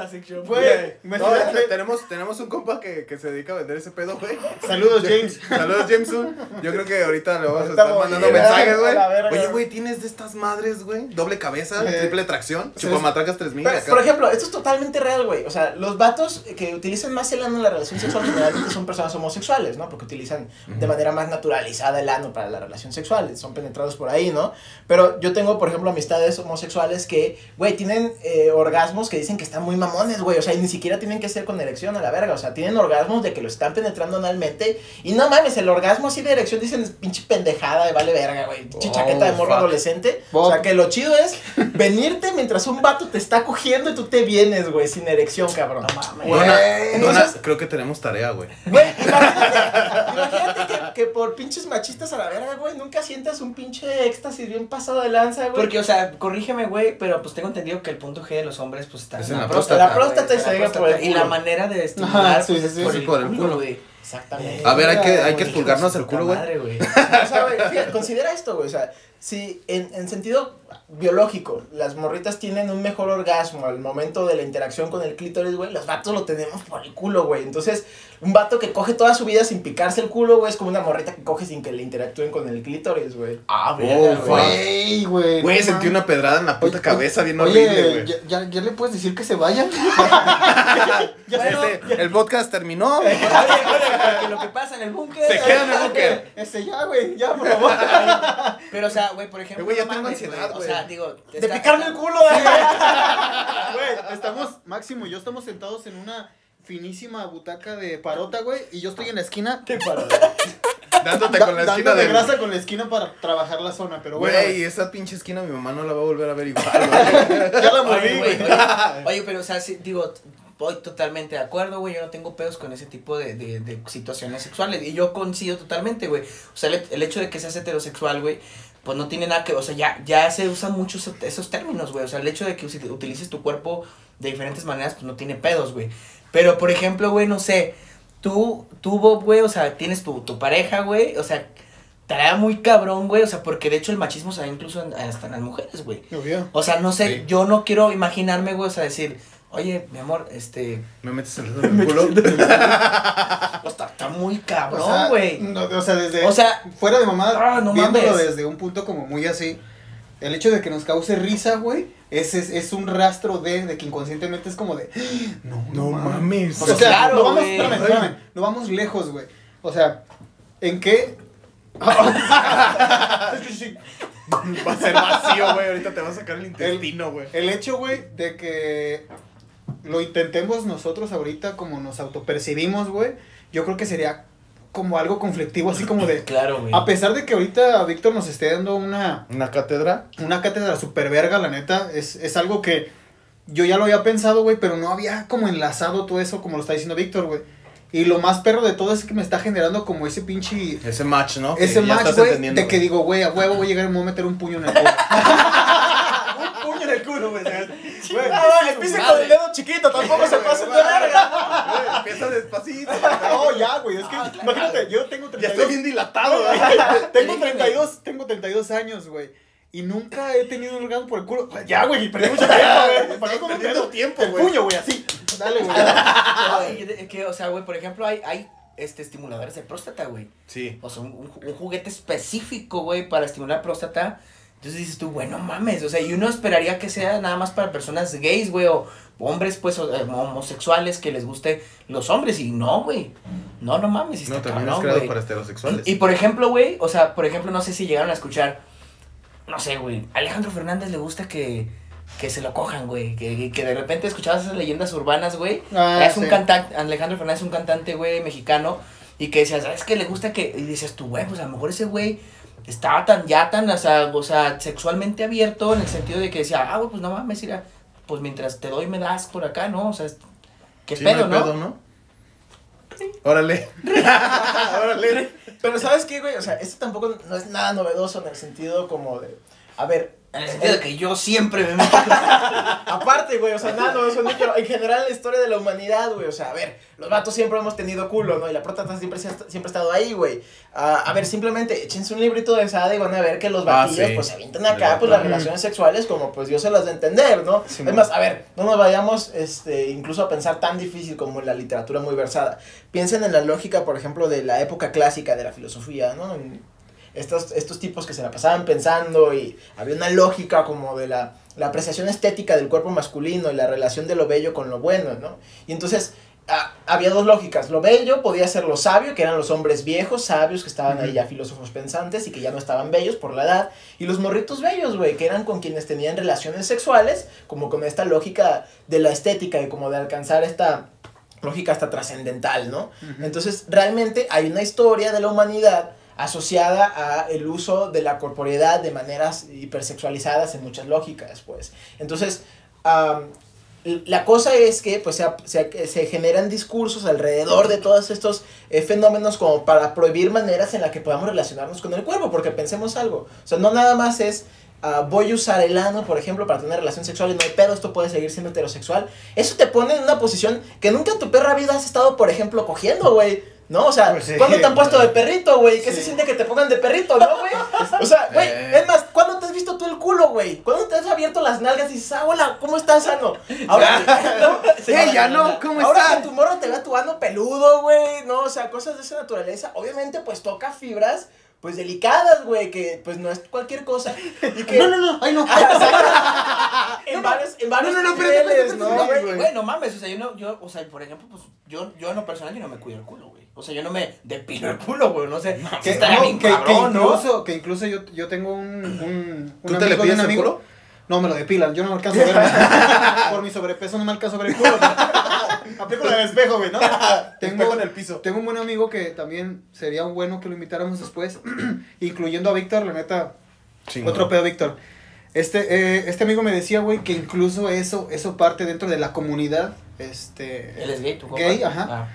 la la sección. Güey, No, tenemos, tenemos un compa que, que se dedica a vender ese pedo, güey. Saludos, James. Saludos, Jameson. Yo creo que ahorita le vamos a estar mandando eh, mensajes, güey. Oye, güey, ¿tienes de estas madres, güey? Doble cabeza, Eh, triple tracción, sí, chupamatracas 3000 Pero, acá. por ejemplo, esto es totalmente real, güey. O sea, los vatos que utilizan más el ano en la relación sexual generalmente son personas homosexuales, ¿no? Porque utilizan de manera más naturalizada el ano para la relación sexual. Son penetrados por ahí, ¿no? Pero yo tengo, por ejemplo, amistades homosexuales que, güey, tienen eh, orgasmos que dicen que están muy mamones, güey. O sea, y ni siquiera tienen que ser con erección a la verga. O sea, tienen orgasmos de que lo están penetrando analmente. Y no mames, el orgasmo así de erección dicen es pinche pendejada de vale verga, güey. Pinche Oh, chaqueta de morro adolescente. O Bob. sea, que lo chido es venirte mientras un vato te está cogiendo y tú te vienes, güey, sin erección, cabrón. No mames. Dona, entonces- creo que tenemos tarea, güey. Güey, imagínate, imagínate que, que por pinches machistas a la verga, güey, nunca sientas un pinche éxtasis bien pasado de lanza, güey. Porque, o sea, corrígeme, güey, pero pues tengo entendido que el punto G de los hombres, pues está Es en la la próstata. La próstata y se llega por el. Y la manera de estimular, Ajá, sí, pues, sí, es sí, por el por el culo, güey. Exactamente. A ver, hay que, hay que expulgarnos el culo, güey. Madre, güey. <laughs> O sea, güey, fíjate, considera esto, güey. O sea, si en, en sentido biológico las morritas tienen un mejor orgasmo al momento de la interacción con el clítoris, güey, los vatos lo tenemos por el culo, güey. Entonces, un vato que coge toda su vida sin picarse el culo, güey, es como una morrita que coge sin que le interactúen con el clítoris, güey. Ah, verga, güey. Güey, güey. Sentí una pedrada en la puta Oye, cabeza bien horrible, güey. ya, ya, ya le puedes decir que se vayan. <laughs> Este, el podcast terminó. <laughs> Oye, oye, porque lo que pasa en el búnker. Se queda en el búnker. <laughs> Ese ya, güey, ya, por favor. Pero, o sea, güey, por ejemplo. Güey, ya no tengo mames, ansiedad, O güey. sea, digo. De está- picarme el culo, güey. Güey, estamos, Máximo y yo estamos sentados en una finísima butaca de parota, güey, y yo estoy en la esquina <laughs> Dándote da- con la esquina de grasa con la esquina para trabajar la zona, pero bueno, Güey, esa pinche esquina mi mamá no la va a volver a ver igual, güey. <laughs> ya la Oye, moví, güey, güey. oye, oye, pero, o sea, sí, digo, voy totalmente de acuerdo, güey. Yo no tengo pedos con ese tipo de, de, de situaciones sexuales. Y yo coincido totalmente, güey. O sea, el, el hecho de que seas heterosexual, güey, pues no tiene nada que. O sea, ya, ya se usan mucho esos, esos términos, güey. O sea, el hecho de que utilices tu cuerpo de diferentes maneras, pues no tiene pedos, güey. Pero, por ejemplo, güey, no sé. Tú, tú, Bob, güey, o sea, tienes tu, tu pareja, güey. O sea, estaría muy cabrón, güey. O sea, porque de hecho el machismo se da incluso en- hasta en las mujeres, güey. Obvio. O sea, no sé, Sí. yo no quiero imaginarme, güey, o sea, decir, oye, mi amor, este, Me metes el dedo en el <laughs> culo. pues, está, está muy O cabrón, sea, güey. no, o sea, desde. O sea, fuera de mamada, Ah, no viéndolo mames. desde un punto como muy así. El hecho de que nos cause risa, güey, es, es, es un rastro de, de que inconscientemente es como de. <gasps> No, No mames. O sea, claro, no vamos, güey. espérame, espérame, no vamos lejos, güey. O sea, ¿en qué? <laughs> Es que sí. Va a ser vacío, güey. Ahorita te va a sacar el intestino, güey. El hecho, güey, de que lo intentemos nosotros ahorita como nos autopercibimos, güey, yo creo que sería como algo conflictivo, así como de... <laughs> claro, güey. A pesar de que ahorita Víctor nos esté dando una, Una cátedra. una cátedra super verga, la neta, es, es algo que yo ya lo había pensado, güey, pero no había como enlazado todo eso como lo está diciendo Víctor, güey. Y lo más perro de todo es que me está generando como ese pinche... Ese match, ¿no? Ese match, güey, de que digo, güey, a huevo voy a llegar y me voy a meter un puño en el culo. <laughs> un puño en el culo, güey. Güey, Ah, pise con el dedo chiquito, tampoco se pasen de verga. Empieza despacito. No, ya, güey, es que imagínate, yo tengo Ya 32, estoy bien dilatado, <laughs> güey. tengo 32, tengo 32 años, güey. Y nunca he tenido un orgasmo por el culo. Ya, güey, perdí mucho tiempo, güey. ¿Para qué con un perdiendo dedo? tiempo, El güey. puño, güey, así. Dale, güey. Ay, es que, o sea, güey, por ejemplo, hay, hay este, estimuladores de próstata, güey. Sí. O sea, un, un ju- un juguete específico, güey, para estimular próstata. Entonces dices tú, güey, no mames. O sea, y uno esperaría que sea nada más para personas gays, güey, o hombres, pues, o- eh, homosexuales que les guste los hombres. Y no, güey. No, no mames. y No, también es creado güey. para heterosexuales. Y, y, por ejemplo, güey, o sea, por ejemplo, no sé si llegaron a escuchar, no sé, güey, a Alejandro Fernández le gusta que, que se lo cojan, güey, que, que de repente escuchabas esas leyendas urbanas, güey. Ah, es un cantante, Alejandro Fernández es un cantante, güey, mexicano, y que decías, ¿sabes qué le gusta que? Y dices tú, güey, pues a lo mejor ese güey estaba tan, ya tan, o sea, o sea, sexualmente abierto en el sentido de que decía, ah, güey, pues no mames, mira, pues mientras te doy me das por acá, ¿no? O sea, qué Sí, pedo, ¿no? pedo, ¿no? Órale. <laughs> Órale. Pero ¿sabes qué, güey? O sea, esto tampoco no es nada novedoso en el sentido como de... A ver, En el sentido de que yo siempre me meto <laughs> Aparte, güey, o sea, nada, no, eso no, pero en general la historia de la humanidad, güey, o sea, a ver, los vatos siempre hemos tenido culo, ¿no? Y la próstata siempre, se ha- siempre ha estado ahí, güey. Ah, a ver, simplemente échense un librito de Sada y van a ver que los Ah, batillos, sí. pues, se avientan acá, pues, las relaciones sexuales como, pues, Dios se las de entender, ¿no? Sí, es más, a ver, no nos vayamos, este, incluso a pensar tan difícil como en la literatura muy versada. Piensen en la lógica, por ejemplo, de la época clásica de la filosofía, ¿no? En- estos, estos tipos que se la pasaban pensando y había una lógica como de la, la apreciación estética del cuerpo masculino y la relación de lo bello con lo bueno, ¿no? Y entonces ah, había dos lógicas. Lo bello podía ser lo sabio, que eran los hombres viejos, sabios, que estaban ahí ya filósofos pensantes y que ya no estaban bellos por la edad. Y los morritos bellos, güey, que eran con quienes tenían relaciones sexuales, como con esta lógica de la estética y como de alcanzar esta lógica hasta trascendental, ¿no? Entonces, realmente hay una historia de la humanidad asociada a el uso de la corporeidad de maneras hipersexualizadas en muchas lógicas, pues. Entonces, la cosa es que pues se, se generan discursos alrededor de todos estos eh, fenómenos como para prohibir maneras en las que podamos relacionarnos con el cuerpo, porque pensemos algo, o sea, no nada más es ah, voy a usar el ano, por ejemplo, para tener relación sexual y no hay pedo, esto puede seguir siendo heterosexual. Eso te pone en una posición que nunca en tu perra vida has estado, por ejemplo, cogiendo, güey. ¿No? O sea, Pues sí. ¿cuándo te han puesto de perrito, güey? ¿Qué se Sí. siente que te pongan de perrito, no, güey? <laughs> O sea, <laughs> güey, Eh. es más, ¿cuándo te has visto tú el culo, güey? ¿Cuándo te has abierto las nalgas y dices, ah, hola, ¿cómo estás, ano? Ahora, ¿no? <laughs> Ey, ya no, ¿cómo Ahora estás? que tu morro te vea tu ano peludo, güey, no, o sea, cosas de esa naturaleza, obviamente, pues toca fibras, pues delicadas, güey, que pues no es cualquier cosa. Y que No, no, no, ay no. en varios, en varios no, no, niveles, ¿no, espérate, güey? Güey, güey, no mames, o sea, yo no, yo, o sea, por ejemplo, pues, yo, yo en lo personal, yo no me cuido el culo, güey. O sea, yo no me depilo el culo, güey, no sé, que no, bien que, que incluso, que incluso yo, yo tengo un, un, un ¿Tú te le pides un el amigo. culo? No, me lo depilan, yo no me alcanzo a ver. Por mi sobrepeso no me alcanzo a ver el culo. Aplico la de espejo, güey, ¿no? Tengo en el piso. Tengo un buen amigo que también sería un bueno que lo invitáramos después, <clears throat> incluyendo a Víctor, la neta, Chingón. otro pedo, Víctor. Este, eh, este amigo me decía, güey, que incluso eso, eso parte dentro de la comunidad, este... Él es gay, tu. Gay, ajá. Ah.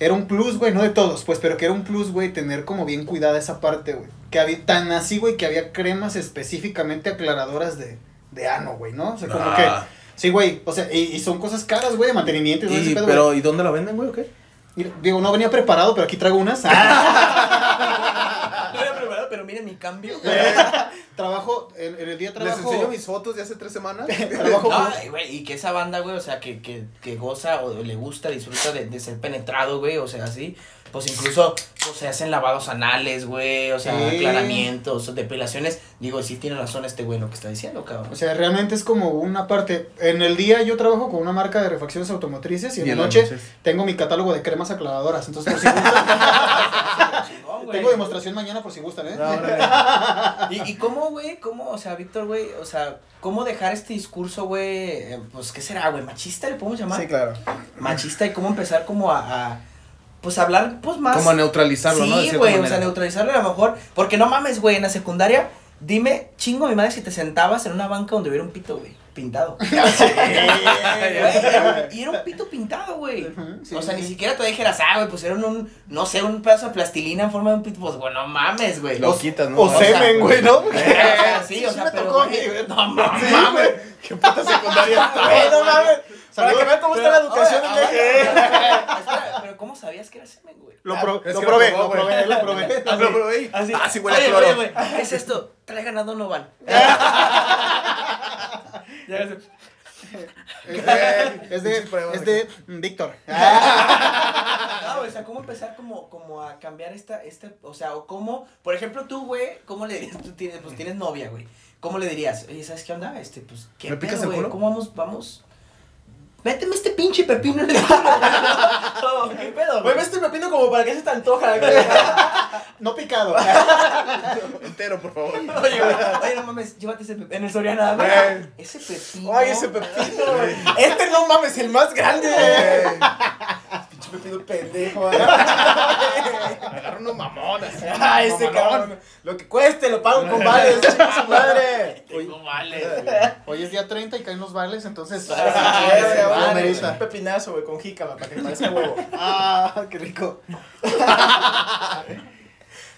Era un plus, güey, no de todos, pues, pero que era un plus, güey, tener como bien cuidada esa parte, güey. Que había, tan así, güey, que había cremas específicamente aclaradoras de, de ano, güey, ¿no? O sea, como Ah. que... Sí, güey, o sea, y, y son cosas caras, güey, de mantenimiento y Y, pedo, pero. ¿y dónde la venden, güey, o qué? Y, Digo, no venía preparado, pero aquí traigo unas. <laughs> <laughs> No era preparado, pero miren mi cambio. <laughs> trabajo, en, en el día Les trabajo... enseño mis fotos de hace tres semanas. <laughs> trabajo No, con- y, güey, y que esa banda, güey, o sea, que, que, que goza o le gusta, disfruta de, de ser penetrado, güey, o sea, así. Pues incluso, pues se hacen lavados anales, güey, o sea, Sí. aclaramientos, depilaciones. Digo, sí tiene razón este güey lo que está diciendo, cabrón. O sea, realmente es como una parte. En el día yo trabajo con una marca de refacciones automotrices y en Y la en las noche tengo mi catálogo de cremas aclaradoras. Entonces, por <laughs> si güey. tengo demostración mañana por si gustan, ¿eh? <laughs> ¿Y, y cómo, güey? ¿Cómo, o sea, Víctor, güey? O sea, ¿cómo dejar este discurso, güey? eh, Pues, ¿qué será, güey? ¿Machista le podemos llamar? Sí, claro. Machista y cómo empezar como a, a, pues, hablar, pues, más... Como a neutralizarlo, ¿no? De Sí, güey, o sea, neutralizarlo a lo mejor. Porque no mames, güey, en la secundaria, dime, chingo mi madre si te sentabas en una banca donde hubiera un pito, güey, pintado. <laughs> Güey, y era un pito pintado, güey. Sí, o sea, sí. ni siquiera te dijeras, ah, güey, pusieron un, no sé, un pedazo de plastilina en forma de un pito. Pues, güey, no mames, güey. Lo O- quitas, ¿no? O semen, güey, ¿no? Eh, <laughs> sí, o Sí sea, me pero, tocó, güey, güey. no mames. ¿Qué puta secundaria <laughs> Güey, no mames. Para que vean cómo está la educación en México. espera, pero ¿cómo sabías que era semen, güey? Lo, Ah, pro- es lo que probé, lo lo probé, lo probé. <laughs> Lo probé. Así. Ah, sí huele a Oye, cloro. oye, güey, ¿qué es esto? Traigan a Donovan. <laughs> Ya sé. Es de, es de, es de mm, Víctor. No, güey, o sea, ¿cómo empezar como, como a cambiar esta, este, o sea, o cómo, por ejemplo, tú, güey, ¿cómo le dirías, tú tienes, pues tienes novia, güey, ¿cómo le dirías? Oye, ¿sabes qué onda? Este, pues, ¿qué ¿Me picas pedo, el güey? culo? ¿Cómo vamos, vamos? Méteme este pinche pepino en el culo. No, <laughs> ¿Qué pedo, Güey, estoy pepino como para que se te antoja. güey. <laughs> No picado. <laughs> Entero, por favor. Oye, güey, oye, no mames, llévate ese pepino. En el Soriana, güey. Güey. Ese pepino. Ay, ese pepino, güey. Este no mames, el más grande. Pinche pepino pendejo. güey. Agarra unos mamones. Ay, ese cabrón. Lo que cueste, lo pago con vales, chica su madre. Tengo vale, Hoy es día 30 y caen los vales, entonces. Ah, sí, merita. Un pepinazo, güey, con jícama, para que parezca huevo. <laughs> Ah, qué rico. <laughs>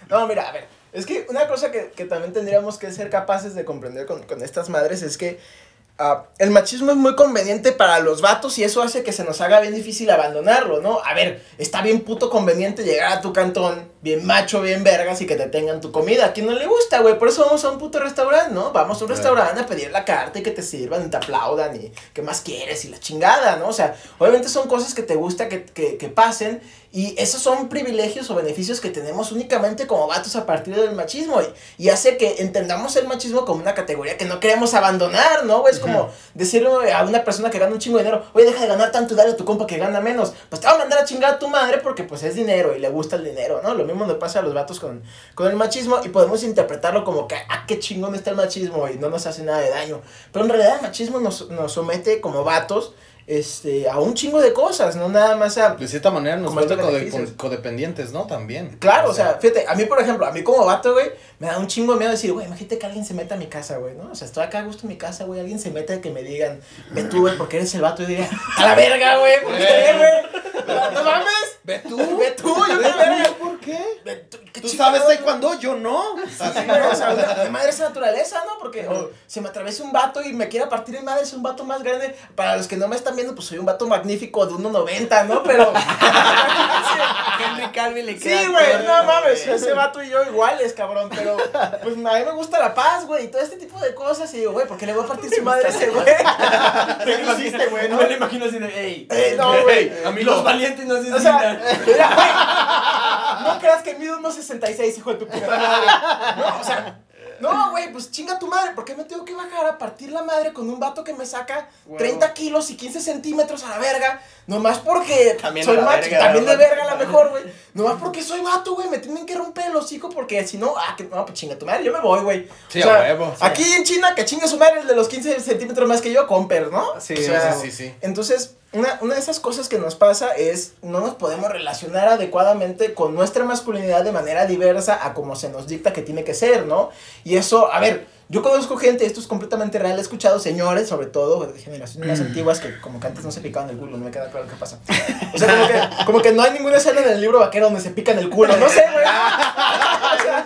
No, mira, a ver, es que una cosa que, que también tendríamos que ser capaces de comprender con, con estas madres es que ah, el machismo es muy conveniente para los vatos y eso hace que se nos haga bien difícil abandonarlo, ¿no? A ver, está bien puto conveniente llegar a tu cantón, bien macho, bien vergas y que te tengan tu comida. ¿A quién no le gusta, güey? Por eso vamos a un puto restaurante, ¿no? Vamos a un restaurante a pedir la carta y que te sirvan y te aplaudan y qué más quieres y la chingada, ¿no? O sea, obviamente son cosas que te gusta que, que, que pasen y esos son privilegios o beneficios que tenemos únicamente como vatos a partir del machismo. Y, y hace que entendamos el machismo como una categoría que no queremos abandonar, ¿no? güey? Es como decirle a una persona que gana un chingo de dinero, oye, deja de ganar tanto y dale a tu compa que gana menos. Pues te va a mandar a chingar a tu madre porque pues es dinero y le gusta el dinero, ¿no? Lo mismo nos pasa a los vatos con, con el machismo y podemos interpretarlo como que, ah, qué chingón está el machismo y no nos hace nada de daño. Pero en realidad el machismo nos, nos somete como vatos este, a un chingo de cosas, no nada más a... De cierta manera nos vuelve code- codependientes, ¿no? También. Claro, o sea, fíjate, a mí, por ejemplo, a mí como vato, güey, me da un chingo de miedo decir, güey, imagínate que alguien se meta a mi casa, güey, ¿no? O sea, estoy acá a gusto en mi casa, güey, alguien se mete que me digan, ve tú, güey, porque eres el vato, y diga, a la verga, güey, ¿por qué, güey? No mames, Ve tú. ve tú, yo qué verga. qué? ¿Qué Tú sabes no? cuando yo no. Así, o sea, mi madre es naturaleza, ¿no? Porque o, si me atraviesa un vato y me quiere partir mi madre, es un vato más grande. Para los que no me están viendo, pues soy un vato magnífico de 1.90, ¿no? Pero. <laughs> Henry Calvin le queda Sí, güey, no mames, ese vato y yo iguales, cabrón, pero pues a mí me gusta la paz, güey, y todo este tipo de cosas, y digo, güey, ¿por qué le voy a partir su madre a ese güey? <laughs> <laughs> ¿Qué lo hiciste, güey? No me lo imagino así de, ey, Eh, no, güey. a mí los no. valientes no se O sea, mira, güey, no creas que mido unos 66, hijo de tu puta madre. No, o sea, no, güey, pues chinga tu madre, ¿por qué me tengo que bajar a partir la madre con un vato que me saca Huevo. 30 kilos y 15 centímetros a la verga? Nomás porque También soy macho, verga, también de verga a lo mejor, güey. Nomás porque soy vato, güey, me tienen que romper el hocico porque si no, ah, que no, pues chinga tu madre, yo me voy, güey. Sí, O sea, huevo. sí. Aquí en China, que chinga su madre el de los 15 centímetros más que yo, Comper, ¿no? Sí, O sea, sí, sí, sí. entonces, una, una de esas cosas que nos pasa es no nos podemos relacionar adecuadamente con nuestra masculinidad de manera diversa a como se nos dicta que tiene que ser, ¿no? Y eso, a ver, yo conozco gente, esto es completamente real, he escuchado señores, sobre todo de generaciones más antiguas, que como que antes no se picaban el culo, no me queda claro qué pasa. O sea, como que, como que no hay ninguna escena en el libro vaquero donde se pican el culo, no sé, güey. <laughs> O sea,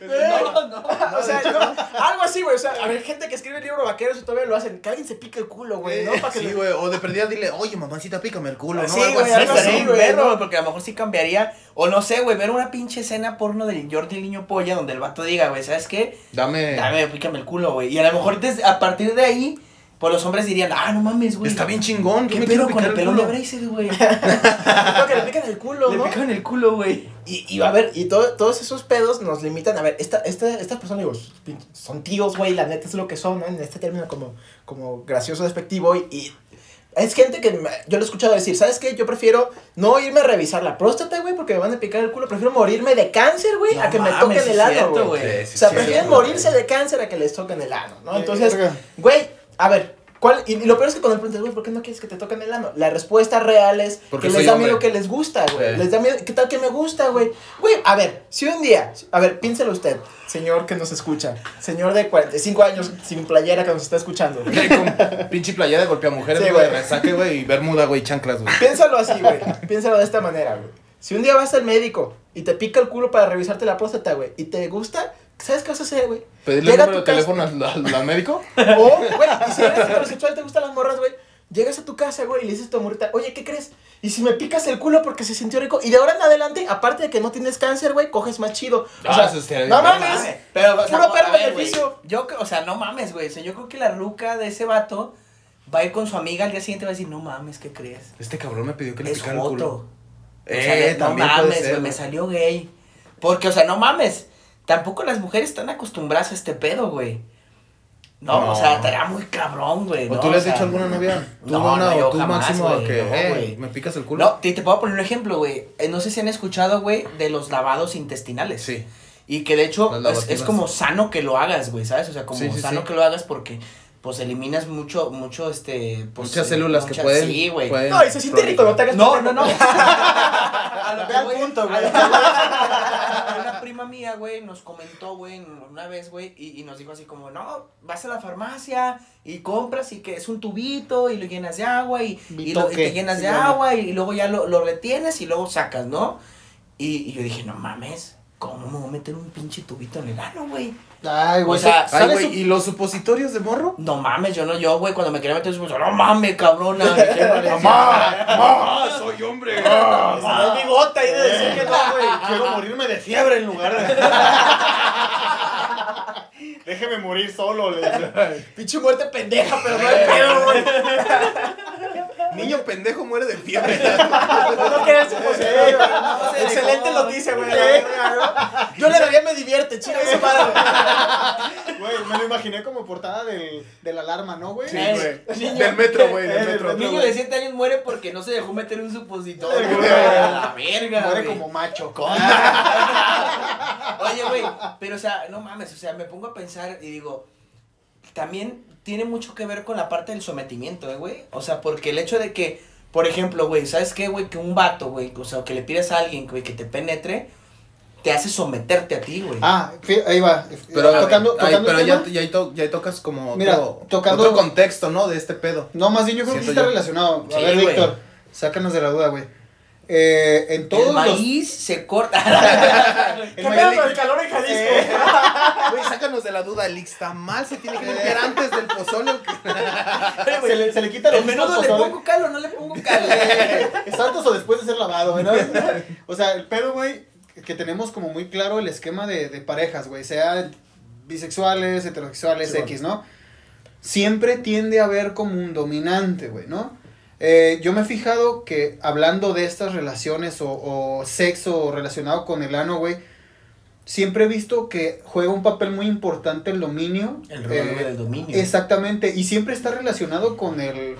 No, no. o sea, <laughs> algo así, güey. O sea, a ver, gente que escribe el libro vaqueros y todavía lo hacen. Que alguien se pique el culo, güey, ¿no? Para que Sí, le- güey, o de perdida dile, oye, mamacita, pícame el culo, ¿no? Sí, Algo güey, así, algo verlo, ¿no? porque a lo mejor sí cambiaría. O no sé, güey, ver una pinche escena porno del Jordi el niño polla donde el vato diga, güey, ¿sabes qué? Dame. Dame, pícame el culo, güey. Y a lo mejor desde- a partir de ahí, pues los hombres dirían, ah, no mames, güey. Está bien chingón, ¿Qué me pedo quiero con el picar el pelón de culo. Bracer, güey? <laughs> Creo que le pican el culo, Le ¿no? pican el culo, güey. Y, y a ver, y todo- todos esos pedos nos limitan. A ver, esta, esta, esta persona, digo, son tíos, güey, la neta es lo que son, ¿no? En este término como, como gracioso, despectivo. Y, y es gente que me- yo lo he escuchado decir, ¿sabes qué? Yo prefiero no irme a revisar la próstata, güey, porque me van a picar el culo. Prefiero morirme de cáncer, güey, No a que me toquen el es ano, cierto, güey. Sí, O sea, sí, prefieren sí, morirse de cáncer a que les toquen el ano, ¿no? Entonces, güey, a ver. ¿Cuál? Y, y lo peor es que cuando preguntas, güey, ¿por qué no quieres que te toquen el ano? La respuesta real es Porque que les da hombre. miedo que les gusta, güey. Sí. Les da miedo, ¿qué tal que me gusta, güey? Güey, a ver, si un día, a ver, piénselo usted, señor que nos escucha, señor de 45 años sin playera que nos está escuchando. Con pinche playera de golpea mujeres, Sí, güey, güey. resaque, güey, y bermuda, güey, y chanclas, güey. Piénsalo así, güey. Piénsalo de esta manera, güey. Si un día vas al médico y te pica el culo para revisarte la próstata, güey, y te gusta, ¿sabes qué vas a hacer, güey? Pedirle el Llega a número de tu casa- teléfono al, al- al médico. <laughs> O, güey, y si eres heterosexual, te gustan las morras, güey. Llegas a tu casa, güey, y le dices a tu morrita, oye, ¿qué crees? Y si me picas el culo porque se sintió rico. Y de ahora en adelante, aparte de que no tienes cáncer, güey, coges más chido. O Ah, sea, no mames. Pero, o sea, Puro perro a ver, beneficio. güey, Yo, creo- o sea, no mames, güey. O sea, yo creo que la ruca de ese vato va a ir con su amiga al día siguiente y va a decir, no mames, ¿qué crees? Este cabrón me pidió que le Es picara el culo. O Eh, sea, no también mames, güey, me salió gay. Porque, o sea, no mames. Tampoco las mujeres están acostumbradas a este pedo, güey. No, No. o sea, estaría muy cabrón, güey. ¿O ¿no? tú le has sea, dicho a alguna novia? ¿Tú, no, una, no, o tú, jamás, Máximo, güey, que, güey. me picas el culo? No, te, te puedo poner un ejemplo, güey. Eh, no sé si han escuchado, güey, de los lavados intestinales. Sí. Y que de hecho es, es como sano que lo hagas, güey, ¿sabes? O sea, como Sí, sí, sano sí. que lo hagas porque pues eliminas mucho, mucho, este... Pues, Muchas eh, células que pueden. Sí, güey. pueden No, y se siente rico, no te hagas No, no, no. <laughs> a lo Ve que al punto, güey. Una prima mía, güey, nos comentó, güey, una vez, güey, y, y nos dijo así como, no, vas a la farmacia y compras y que es un tubito y lo llenas de agua y, y, lo- y te llenas de llama. agua y, luego ya lo, lo retienes y luego sacas, ¿no? Y, y yo dije, no mames, ¿cómo me voy a meter un pinche tubito en el ano, güey? Ay, güey. O sea, Ay, ¿sabes güey, ¿y los supositorios de morro? No mames, yo no, yo, güey, cuando me quería meter un no mames, cabrona. mi decía, ¡Mamá! ¡Soy hombre! Da el bigota y de decir que no, güey. <laughs> Quiero morirme de fiebre en lugar de. <laughs> Déjeme morir solo, le. <laughs> Pinche muerte pendeja, pero no hay pedo, güey. Niño pendejo muere de fiebre. <laughs> No quería su posible, güey. Excelente noticia, güey. Yo le daría me divierte, chinga su madre. Güey, me lo imaginé como portada del, de la alarma, ¿no, güey? Sí, Eh, güey. Del metro, güey, del Eh, metro. Niño de 7 años muere porque no se dejó meter un supositorio, Eh, a La verga, Muere como macho. <laughs> Oye, güey, pero o sea, no mames, o sea, me pongo a pensar y digo, también tiene mucho que ver con la parte del sometimiento, ¿eh, güey. O sea, porque el hecho de que, por ejemplo, güey, ¿sabes qué, güey? Que un vato, güey, o sea, que le pides a alguien, güey, que te penetre, te hace someterte a ti, güey. Ah, ahí va. Pero, tocando, ay, tocando pero ya, tocas como Mira, otro, tocando- otro contexto, ¿no? De este pedo. No, más bien yo creo que sí Siento está yo. relacionado. A Sí, ver, güey. Víctor, sácanos de la duda, güey. Eh, en todos el los... maíz se corta. ¿Qué <laughs> El maíz- el calor en Jalisco? <laughs> Eh, Güey, sácanos de la duda, ¿el mal se tiene que limpiar antes del pozole <laughs> se, le, se le quita El los menudo le pongo cal o no le pongo cal. ¿Es antes o después de ser lavado, ¿verdad? O sea, el pedo, güey, que tenemos como muy claro el esquema de, de parejas, güey, sea bisexuales, heterosexuales, Sí, bueno. X, ¿no? Siempre tiende a haber como un dominante, güey, ¿no? Eh, yo me he fijado que hablando de estas relaciones o, o sexo relacionado con el ano, güey, siempre he visto que juega un papel muy importante el dominio. El rol eh, del dominio. Exactamente, y siempre está relacionado con el,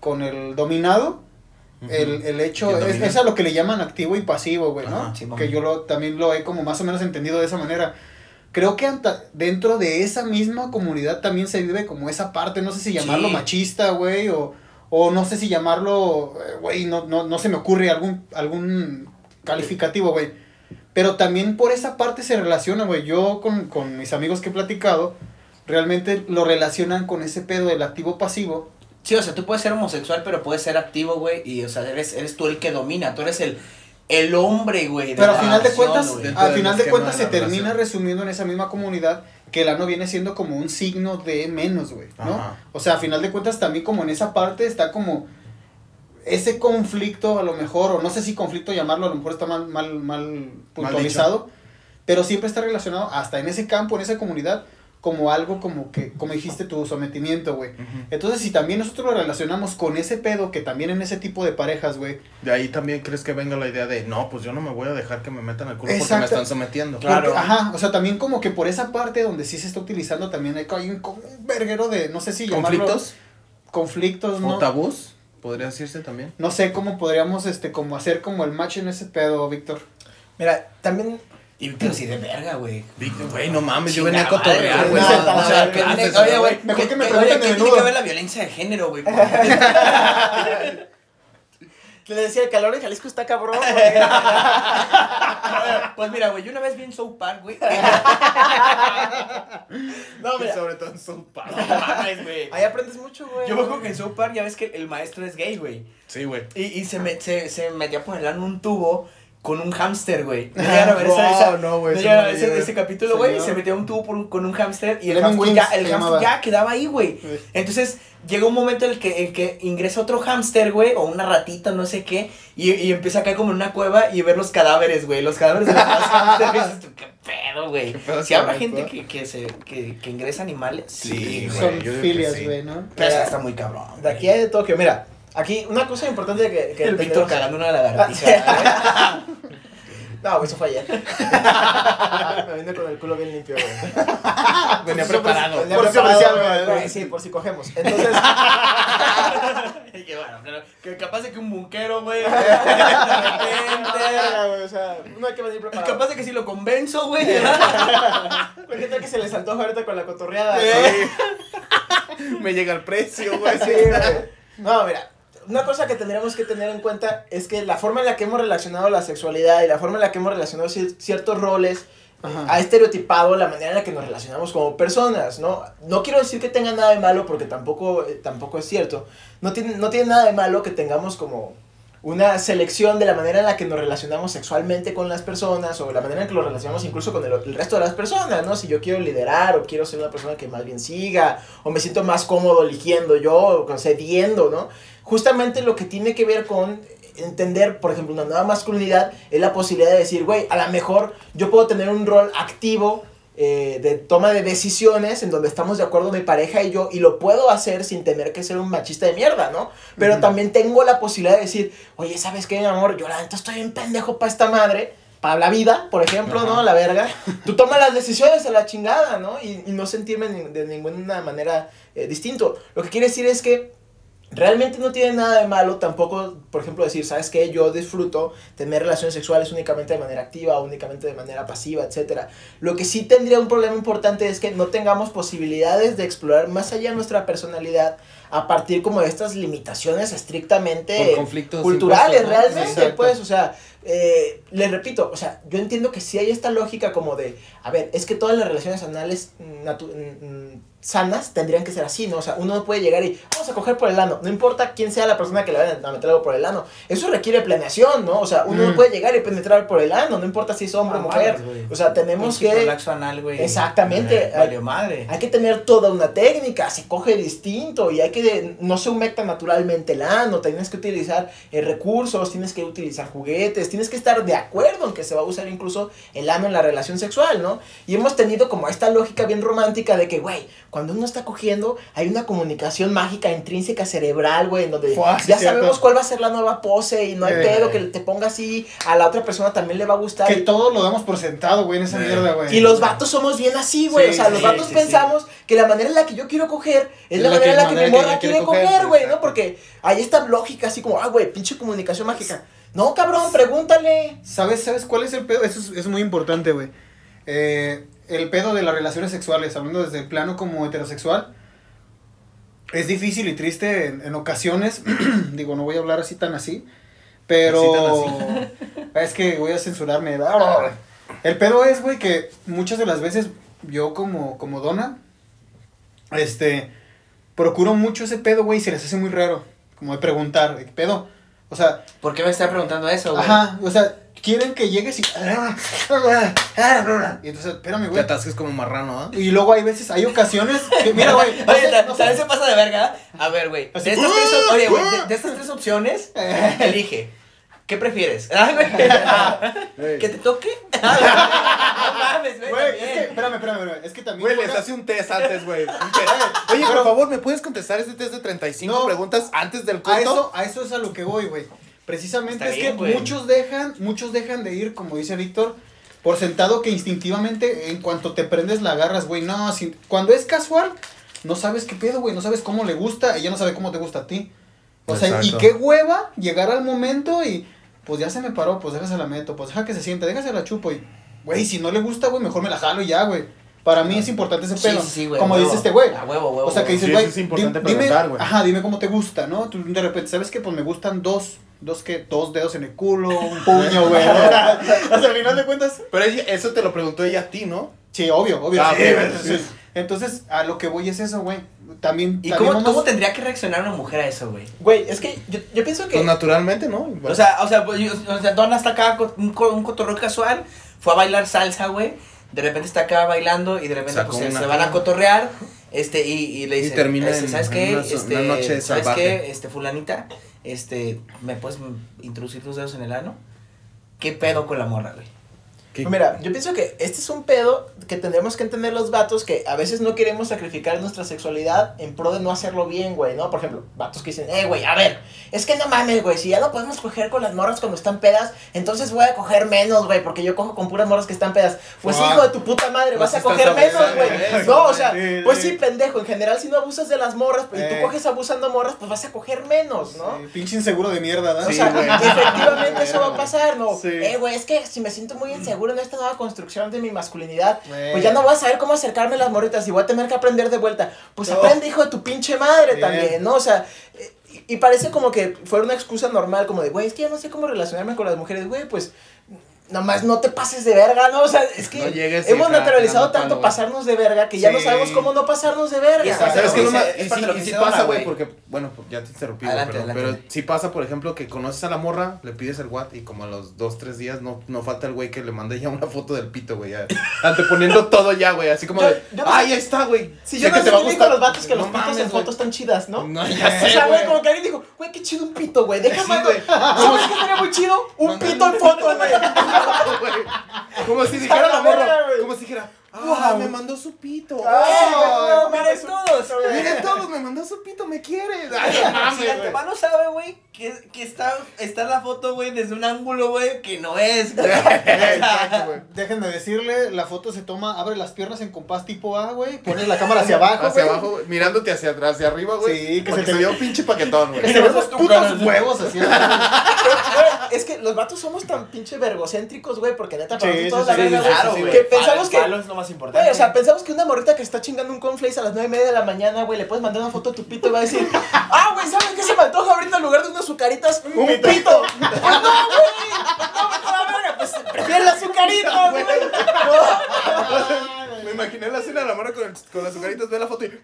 con el dominado. El, el hecho, el es, es a lo que le llaman activo y pasivo, güey, ¿no? Ajá, sí, mamá. que yo lo, también lo he como más o menos entendido de esa manera. Creo que anta- dentro de esa misma comunidad también se vive como esa parte, no sé si llamarlo Sí. machista, güey, o, o no sé si llamarlo, eh, güey, no, no, no se me ocurre algún, algún calificativo, güey. Pero también por esa parte se relaciona, güey. Yo con, con mis amigos que he platicado, realmente lo relacionan con ese pedo del activo pasivo. Sí, o sea, tú puedes ser homosexual, pero puedes ser activo, güey. Y, o sea, eres, eres tú el que domina. Tú eres el, el hombre, güey. Pero al final de cuentas, al final de cuentas se termina relación. resumiendo en esa misma comunidad que el ano viene siendo como un signo de menos, güey, ¿no? Ajá. O sea, a final de cuentas también como en esa parte está como ese conflicto a lo mejor, o no sé si conflicto llamarlo, a lo mejor está mal, mal, mal puntualizado, pero siempre está relacionado hasta en ese campo, en esa comunidad, como algo como que, como dijiste tu sometimiento, güey. Entonces, si también nosotros lo relacionamos con ese pedo, que también en ese tipo de parejas, güey, De ahí también crees que venga la idea de, no, pues yo no me voy a dejar que me metan el culo porque me están sometiendo. Claro. Porque, ajá, o sea, también como que por esa parte donde sí se está utilizando también hay, hay un, como un verguero de, no sé si llamarlo... ¿Conflictos? Conflictos, ¿O ¿no? tabús? Podría decirse también. No sé cómo podríamos, este, como hacer como el match en ese pedo, Víctor. Mira, también Y Víctor sí de verga, güey. Güey, no mames, yo venía a cotorrear, güey. o sea, no, ¿qué no, dices, Oye, güey, Mejor ¿qué- que me pregunten oye, ¿qué de tiene que ver la violencia de género, güey? que <laughs> le decía, el calor en Jalisco está cabrón, güey. Pues mira, güey, yo una vez vi en South Park, güey. <laughs> No, mira, Sobre todo en South Park. No mames, güey. ahí aprendes mucho, güey. Yo me acuerdo que en South Park ya ves que el maestro es gay, güey. Sí, güey. Y, y se, me, se, se metía por el ano un tubo con un hámster, güey. <laughs> ¿No llegaron a ver esa, esa- no, güey. ¿no llegaron a no ver ese, ese capítulo, güey? Se metía un tubo por un- con un hámster y el hámster ya, el hámster llamaba. ya quedaba ahí, güey. Sí. Entonces llega un momento en el que, en que ingresa otro hámster, güey, o una ratita, no sé qué, y, y empieza a caer como en una cueva y ver los cadáveres, güey, los cadáveres de los hámsters, ¿Qué pedo, güey? ¿Qué pedo Si habrá gente que, que, se, que, que ingresa animales, Sí, güey, Son que filias, sí. güey, ¿no? Pero está muy cabrón. De aquí hay de Tokio, mira. Aquí, una cosa importante que. que el Víctor tenemos- cagando una lagartija. <laughs> No, güey, eso fue ayer. <laughs> Me vine con el culo bien limpio, güey. <laughs> Venía Por si- preparado. venía Por si preparado, ofrecía algo, güey. Sí, por si cogemos. Entonces, Y que bueno, pero que capaz de que un bunquero, güey, de repente. güey, o sea, uno hay que venir preparado. capaz de que si lo convenzo, güey. ¿Qué tal que se le saltó ahorita con la cotorreada? Me llega el precio, güey. Sí, güey. No, mira, una cosa que tendríamos que tener en cuenta es que la forma en la que hemos relacionado la sexualidad y la forma en la que hemos relacionado cier- ciertos roles Ajá. ha estereotipado la manera en la que nos relacionamos como personas, ¿no? No quiero decir que tenga nada de malo porque tampoco, eh, tampoco es cierto. No tiene, no tiene nada de malo que tengamos como una selección de la manera en la que nos relacionamos sexualmente con las personas o la manera en que lo relacionamos incluso con el, el resto de las personas, ¿no? Si yo quiero liderar o quiero ser una persona que más bien siga o me siento más cómodo eligiendo yo o concediendo, ¿no? Justamente lo que tiene que ver con entender, por ejemplo, una nueva masculinidad es la posibilidad de decir, güey, a lo mejor yo puedo tener un rol activo eh, de toma de decisiones en donde estamos de acuerdo mi pareja y yo y lo puedo hacer sin tener que ser un machista de mierda, ¿no? Pero también tengo la posibilidad de decir, oye, ¿sabes qué, mi amor? Yo la neta estoy en pendejo para esta madre, para la vida, por ejemplo, ¿no? La verga. Tú tomas las decisiones a la chingada, ¿no? Y, y no sentirme de ninguna manera eh, distinto. Lo que quiere decir es que Realmente no tiene nada de malo tampoco, por ejemplo, decir, ¿sabes qué? Yo disfruto tener relaciones sexuales únicamente de manera activa, únicamente de manera pasiva, etc. Lo que sí tendría un problema importante es que no tengamos posibilidades de explorar más allá nuestra personalidad a partir como de estas limitaciones estrictamente conflictos culturales, impuestos, ¿no? realmente, Exacto. pues, o sea, eh, les repito, o sea, yo entiendo que sí hay esta lógica como de, a ver, es que todas las relaciones anales sanas tendrían que ser así, ¿no? O sea, uno no puede llegar y vamos a coger por el ano, no importa quién sea la persona que le vaya a meter algo por el ano, eso requiere planeación, ¿no? O sea, uno no Mm. puede llegar y penetrar por el ano, no importa si es hombre o mujer, o sea, tenemos que... anal. Exactamente. Valió madre. Hay que tener toda una técnica, se coge distinto y hay que, no se humecta naturalmente el ano, tienes que utilizar eh, recursos, tienes que utilizar juguetes, tienes que estar de acuerdo en que se va a usar incluso el ano en la relación sexual, ¿no? Y hemos tenido como esta lógica bien romántica de que, güey, cuando uno está cogiendo hay una comunicación mágica intrínseca cerebral, güey, en donde Fua, sí, ya cierto. sabemos cuál va a ser la nueva pose y no hay Eh. pedo que te ponga así, a la otra persona también le va a gustar. Que y- todos lo damos por sentado, güey, en esa Eh. mierda, güey. y los vatos somos bien así, güey. Sí, o sea, los vatos sí, pensamos que la manera en la que yo quiero coger es, la, manera en la que mi morra quiere coger, güey, ¿no? Porque hay esta lógica así como, ah, güey, pinche comunicación mágica. No, cabrón, pregúntale. ¿Sabes, ¿Sabes cuál es el pedo? Eso es, es muy importante, güey. Eh, el pedo de las relaciones sexuales, hablando desde el plano como heterosexual, es difícil y triste en, en ocasiones. <clears throat> Digo, no voy a hablar así tan así, pero <laughs> es que voy a censurarme. El pedo es, güey, que muchas de las veces yo como, como dona, este, procuro mucho ese pedo, güey, y se les hace muy raro. Como de preguntar, ¿qué pedo? O sea, ¿Por qué me está preguntando eso, güey? Ajá, o sea, quieren que llegues y. Y entonces, espérame, Te güey. atasques como marrano, ¿ah? Y luego hay veces, hay ocasiones que, mira, güey. no <laughs> Oye, no sé. ¿sabes se pasa de verga? A ver, güey. De Así, estas tres, op- oye, güey, de, de estas tres opciones, <laughs> elige. ¿Qué prefieres? <laughs> Ah, güey. ¿Que te toque? No mames, güey. Güey, es que, espérame, espérame, espérame. Es que también. Güey, les hace un test antes, güey. Oye, Pero- por favor, ¿me puedes contestar este test de 35 No. preguntas antes del A corto? eso, a eso es a lo que voy, güey. Precisamente Está es bien, que güey. muchos dejan, muchos dejan de ir, como dice Víctor, por sentado que instintivamente, en cuanto te prendes, la agarras, güey. No, si- cuando es casual, no sabes qué pedo, güey. No sabes cómo le gusta, ella no sabe cómo te gusta a ti. O sea, y qué hueva llegar al momento y, pues ya se me paró, pues déjase la meto, pues deja que se siente, déjase la chupo y, güey, si no le gusta, güey, mejor me la jalo y ya, güey. Para mí es importante ese Sí, pedo. sí, sí, güey. como huevo. dice este güey. A huevo, huevo. O sea, que dices, Sí, güey, es importante di- dime, preguntar, güey. ajá, dime cómo te gusta, ¿no? Tú de repente, ¿sabes qué? Pues me gustan dos, dos que, dos dedos en el culo, un <laughs> puño, güey. <laughs> o sea, al final de cuentas, Pero ella- eso te lo preguntó ella a ti, ¿no? sí, obvio, obvio. Ah, sí, ok, güey, sí. sí. Entonces, a lo que voy es eso, güey. También, ¿Y también cómo, vamos- cómo tendría que reaccionar una mujer a eso, güey? Güey, es que yo, yo pienso que... Pues naturalmente, ¿no? O sea, o sea, pues, yo- o sea, Donna está acá con un, co- un cotorreo casual, fue a bailar salsa, güey. De repente está acá bailando y de repente pues, se van a <laughs> cotorrear. Este, y, y le Y dice, termina este, ¿sabes en qué? una este, una noche ¿Sabes salvaje. qué? Este, fulanita, este, ¿me puedes introducir tus dedos en el ano? ¿Qué pedo con la morra, güey? ¿Qué- Pues Mira, yo pienso que este es un pedo que tendremos que entender los vatos que a veces no queremos sacrificar nuestra sexualidad en pro de no hacerlo bien, güey, ¿no? Por ejemplo, vatos que dicen, eh, güey, a ver, es que no mames, güey, si ya no podemos coger con las morras cuando están pedas, entonces voy a coger menos, güey, porque yo cojo con puras morras que están pedas. Pues Ah. hijo de tu puta madre, vas a coger menos, güey. No, o sea, Sí, pues sí. pendejo, en general si no abusas de las morras y Eh. tú coges abusando morras, pues vas a coger menos, ¿no? Sí, pinche inseguro de mierda, ¿verdad? O sea, efectivamente eso va a pasar, ¿no? Sí. Eh, güey, es que si me siento muy inseguro en esta nueva construcción de mi masculinidad, pues ya no voy a saber cómo acercarme a las morritas y voy a tener que aprender de vuelta. Pues No. aprende, hijo de tu pinche madre Bien. también, ¿no? O sea, eh, y, y parece como que fuera una excusa normal, como de, güey, es que ya no sé cómo relacionarme con las mujeres, güey, pues... Nomás no te pases de verga, ¿no? O sea, es que No llegues y hemos naturalizado tanto pasarnos de verga que ya no sabemos cómo no pasarnos de verga. Y es ¿Sabes es que es sí, pasa, güey, porque, bueno, pues ya te interrumpí, güey, Adelante, pero, adelante. pero sí pasa, por ejemplo, que conoces a la morra, le pides el what y como a los dos, tres días no, no falta el güey que le manda ya una foto del pito, güey, ya, anteponiendo <laughs> todo ya, güey, así como Yo- de, yo no ay, sé- ahí está, güey, Si sé yo no que te va a con gustar. los vatos que No los pitos mames, en fotos están chidas, ¿no? No, ya O sé, sea, güey, como que alguien dijo, güey, qué chido un pito, güey. Déjame, güey. <laughs> ¿Sabes qué estaría muy chido? Un pito en foto, güey. Güey. <laughs> Como si dijera la morra, como si dijera, ah, Wow. me mandó su pito. Ay, miren todos. Miren todos, me mandó su pito, me quiere. Ay, no mames, Si güey. antemano sabe, güey, que, que está, está la foto, güey, desde un ángulo, güey, que no es, güey. <laughs> Exacto, güey. <laughs> Déjenme decirle, la foto se toma, abre las piernas en compás tipo A, güey, pones la cámara hacia abajo, Hacia güey. abajo, güey, mirándote hacia atrás, hacia arriba, güey. Sí, que se te- vea un pinche paquetón, güey. Que se ven los putos huevos así. Es que los vatos somos tan pinche vergocéntricos, güey, porque neta, para Sí, nosotros sí, toda la sí, verga, sí, güey, claro, que pensamos que... Más importante. Güey, o sea, pensamos que una morrita que está chingando un cornflakes a las nueve y media de la mañana, güey, le puedes mandar una foto a tu pito y va a decir, ah, güey, ¿sabes qué se me antoja ahorita en lugar de unas azucaritas? Un pito. Pues no, güey. Pues no, la verga. Pues prefiero el azucarito, güey. Me imaginé la escena de la mano con, con las azucaritas, ve la foto y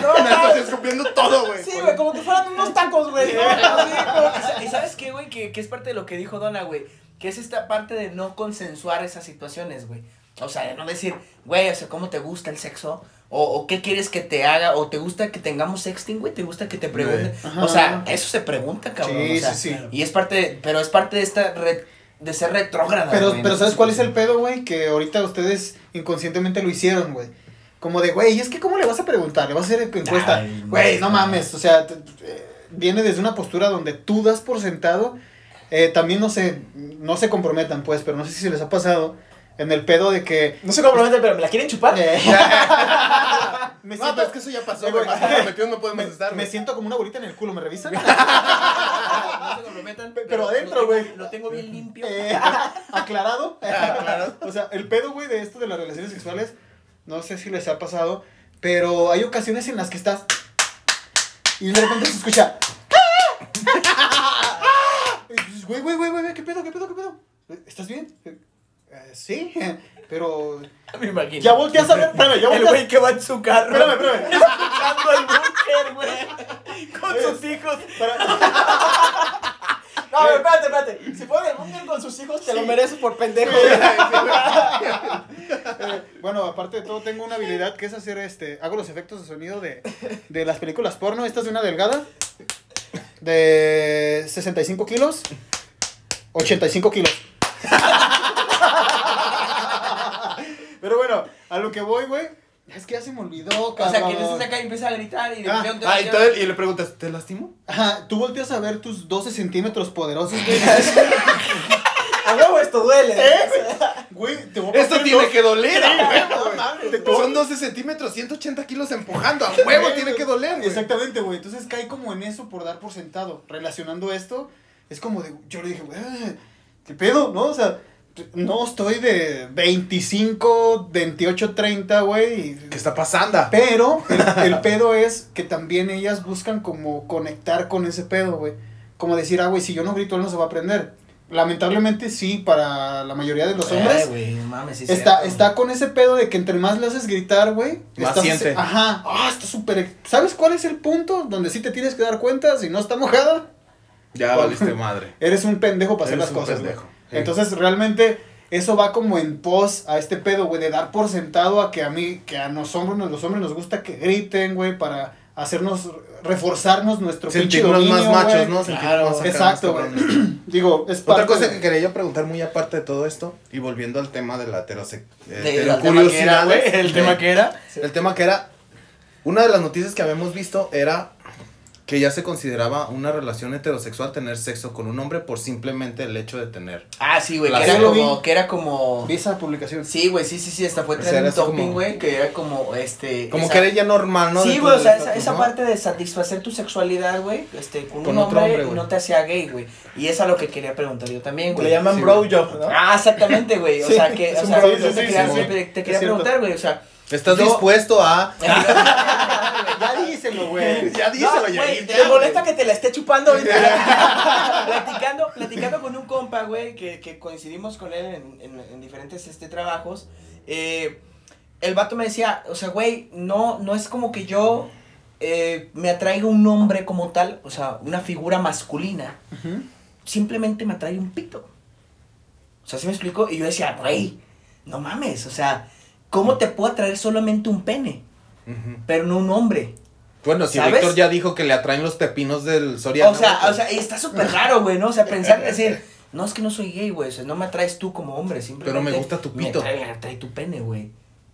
No, <laughs> me estás escupiendo todo, güey. Sí, güey, como que fueran unos tacos, güey. se- ¿Y sabes qué, güey? Que, que es parte de lo que dijo Donna, güey. Que es esta parte de no consensuar esas situaciones, güey. O sea, de no decir, güey, o sea, ¿cómo te gusta el sexo? O, o qué quieres que te haga, o te gusta que tengamos sexting, güey, te gusta que te pregunten. O sea, eso se pregunta, cabrón. Sí, o sea, sí, sí. Y es parte, de- pero es parte de esta red, de ser retrógrada. Pero, güey, pero ¿sabes cuál es el pedo, güey? Que ahorita ustedes inconscientemente lo hicieron, güey. Como de, güey, es que ¿cómo le vas a preguntar? ¿Le vas a hacer encuesta? Ay, Güey, no mames, o sea, te- eh, viene desde una postura donde tú das por sentado. eh, también no se, no se comprometan, pues, pero no sé si se les ha pasado en el pedo de que... No se comprometen, pero me la quieren chupar. eh, <laughs> me, No, siento, pero es que eso ya pasó, güey. <laughs> no podemos me, estar, me güey. siento como una bolita en el culo, ¿me revisan? <laughs> No se comprometan, Pero adentro, güey. Lo tengo bien limpio. Eh, aclarado. Aclarado. O sea, el pedo, güey, de esto de las relaciones sexuales, no sé si les ha pasado, pero hay ocasiones en las que estás y de repente se escucha. Y dices, Güey, güey, güey, güey, ¿qué pedo, qué pedo, qué pedo? ¿Estás bien? Eh, sí, <laughs> pero <laughs> Me imagino. ya volteas a ver, espérame, ya El volteas. güey que va en su carro. Espérame, espérame. <laughs> Escuchando el búnker, güey. Con sus hijos. Para- No, espérate, espérate. Si ponen un con sus hijos, te lo mereces por pendejo. Eh, bueno, aparte de todo, tengo una habilidad que es hacer este. Hago los efectos de sonido de, de las películas porno. Esta es una delgada de 65 kilos, 85 kilos. Pero bueno, a lo que voy, güey. Es que ya se me olvidó, O cabrón. sea, que estás acá y empieza a gritar y de Ah, repente- Ah, y, todo el- y le preguntas, ¿te lastimo? Ajá, tú volteas a ver tus 12 centímetros poderosos, güey. <laughs> A huevo esto duele. Güey, te voy a Esto tiene dos. que doler, a huevo, no güey. te- Son 12 centímetros, 180 kilos empujando, a huevo tiene que doler, güey. Exactamente, güey. Entonces cae como en eso por dar por sentado. Relacionando esto, es como de. Yo le dije, güey, ¿qué pedo? ¿No? O sea, no estoy de 25, 28, 30, güey. ¿Qué está pasando? Pero el, el pedo es que también ellas buscan como conectar con ese pedo, güey. Como decir, ah, güey, si yo no grito, él no se va a aprender. Lamentablemente sí, para la mayoría de los hombres. Ay, güey, no mames, sí es Está, está con ese pedo de que entre más le haces gritar, güey. Más estás- siente. Ajá. Ah, está súper. ¿Sabes cuál es el punto donde sí te tienes que dar cuenta si no está mojada? Ya valiste madre. <laughs> Eres un pendejo para hacer las un cosas, pendejo. Sí. Entonces, realmente, eso va como en pos a este pedo, güey, de dar por sentado a que a mí, que a los hombres, los hombres nos gusta que griten, güey, para hacernos, reforzarnos nuestro pinche Sentirnos más dominio, machos. ¿no? Sentirnos Claro, más exacto, güey. <clears throat> Digo, es Otra parte cosa que quería yo preguntar muy aparte de todo esto, y volviendo al tema de la heterose- De- del tema heterocuriosidad, que era, güey, el tema que era. El tema que era, una de las noticias que habíamos visto era que ya se consideraba una relación heterosexual tener sexo con un hombre por simplemente el hecho de tener. Ah, sí, güey, que era como, que era como... Vi esa publicación. Sí, güey, sí, sí, sí, hasta fue trending topping, güey, que era como, este... Como esa- que era ya normal, ¿no? Sí, güey, o sea, esa, esa ¿no? parte de satisfacer tu sexualidad, güey, este, con, Con un otro hombre, hombre, no te hacía gay, güey. Y es a lo que quería preguntar yo también, güey. Le llaman Sí, bro güey. job, ¿no? Ah, exactamente, güey. O Sí, sea, que, o sea, te sí, quería, preguntar, güey, o sea... ¿Estás dispuesto a...? <laughs> Ya díselo, güey. ya No, güey, ¿Te molesta que te la esté chupando ahorita? <laughs> platicando, platicando con un compa, güey, que, que coincidimos con él en, en- en diferentes este, trabajos, eh, el vato me decía, o sea, güey, no, no es como que yo eh, me atraiga un hombre como tal, o sea, una figura masculina, simplemente me atrae un pito. O sea, ¿sí me explico? Y yo decía, güey, no mames, o sea, ¿cómo te puede atraer solamente un pene, Pero no un hombre? Bueno, si ¿Sabes? Víctor ya dijo que le atraen los pepinos del Soriano. O sea, güey, o sea, está súper raro, güey, ¿no? O sea, pensar, decir, no, es que no soy gay, güey, o sea, no me atraes tú como hombre, simplemente. Pero me gusta tu pito. Me atrae, me atrae tu pene, güey.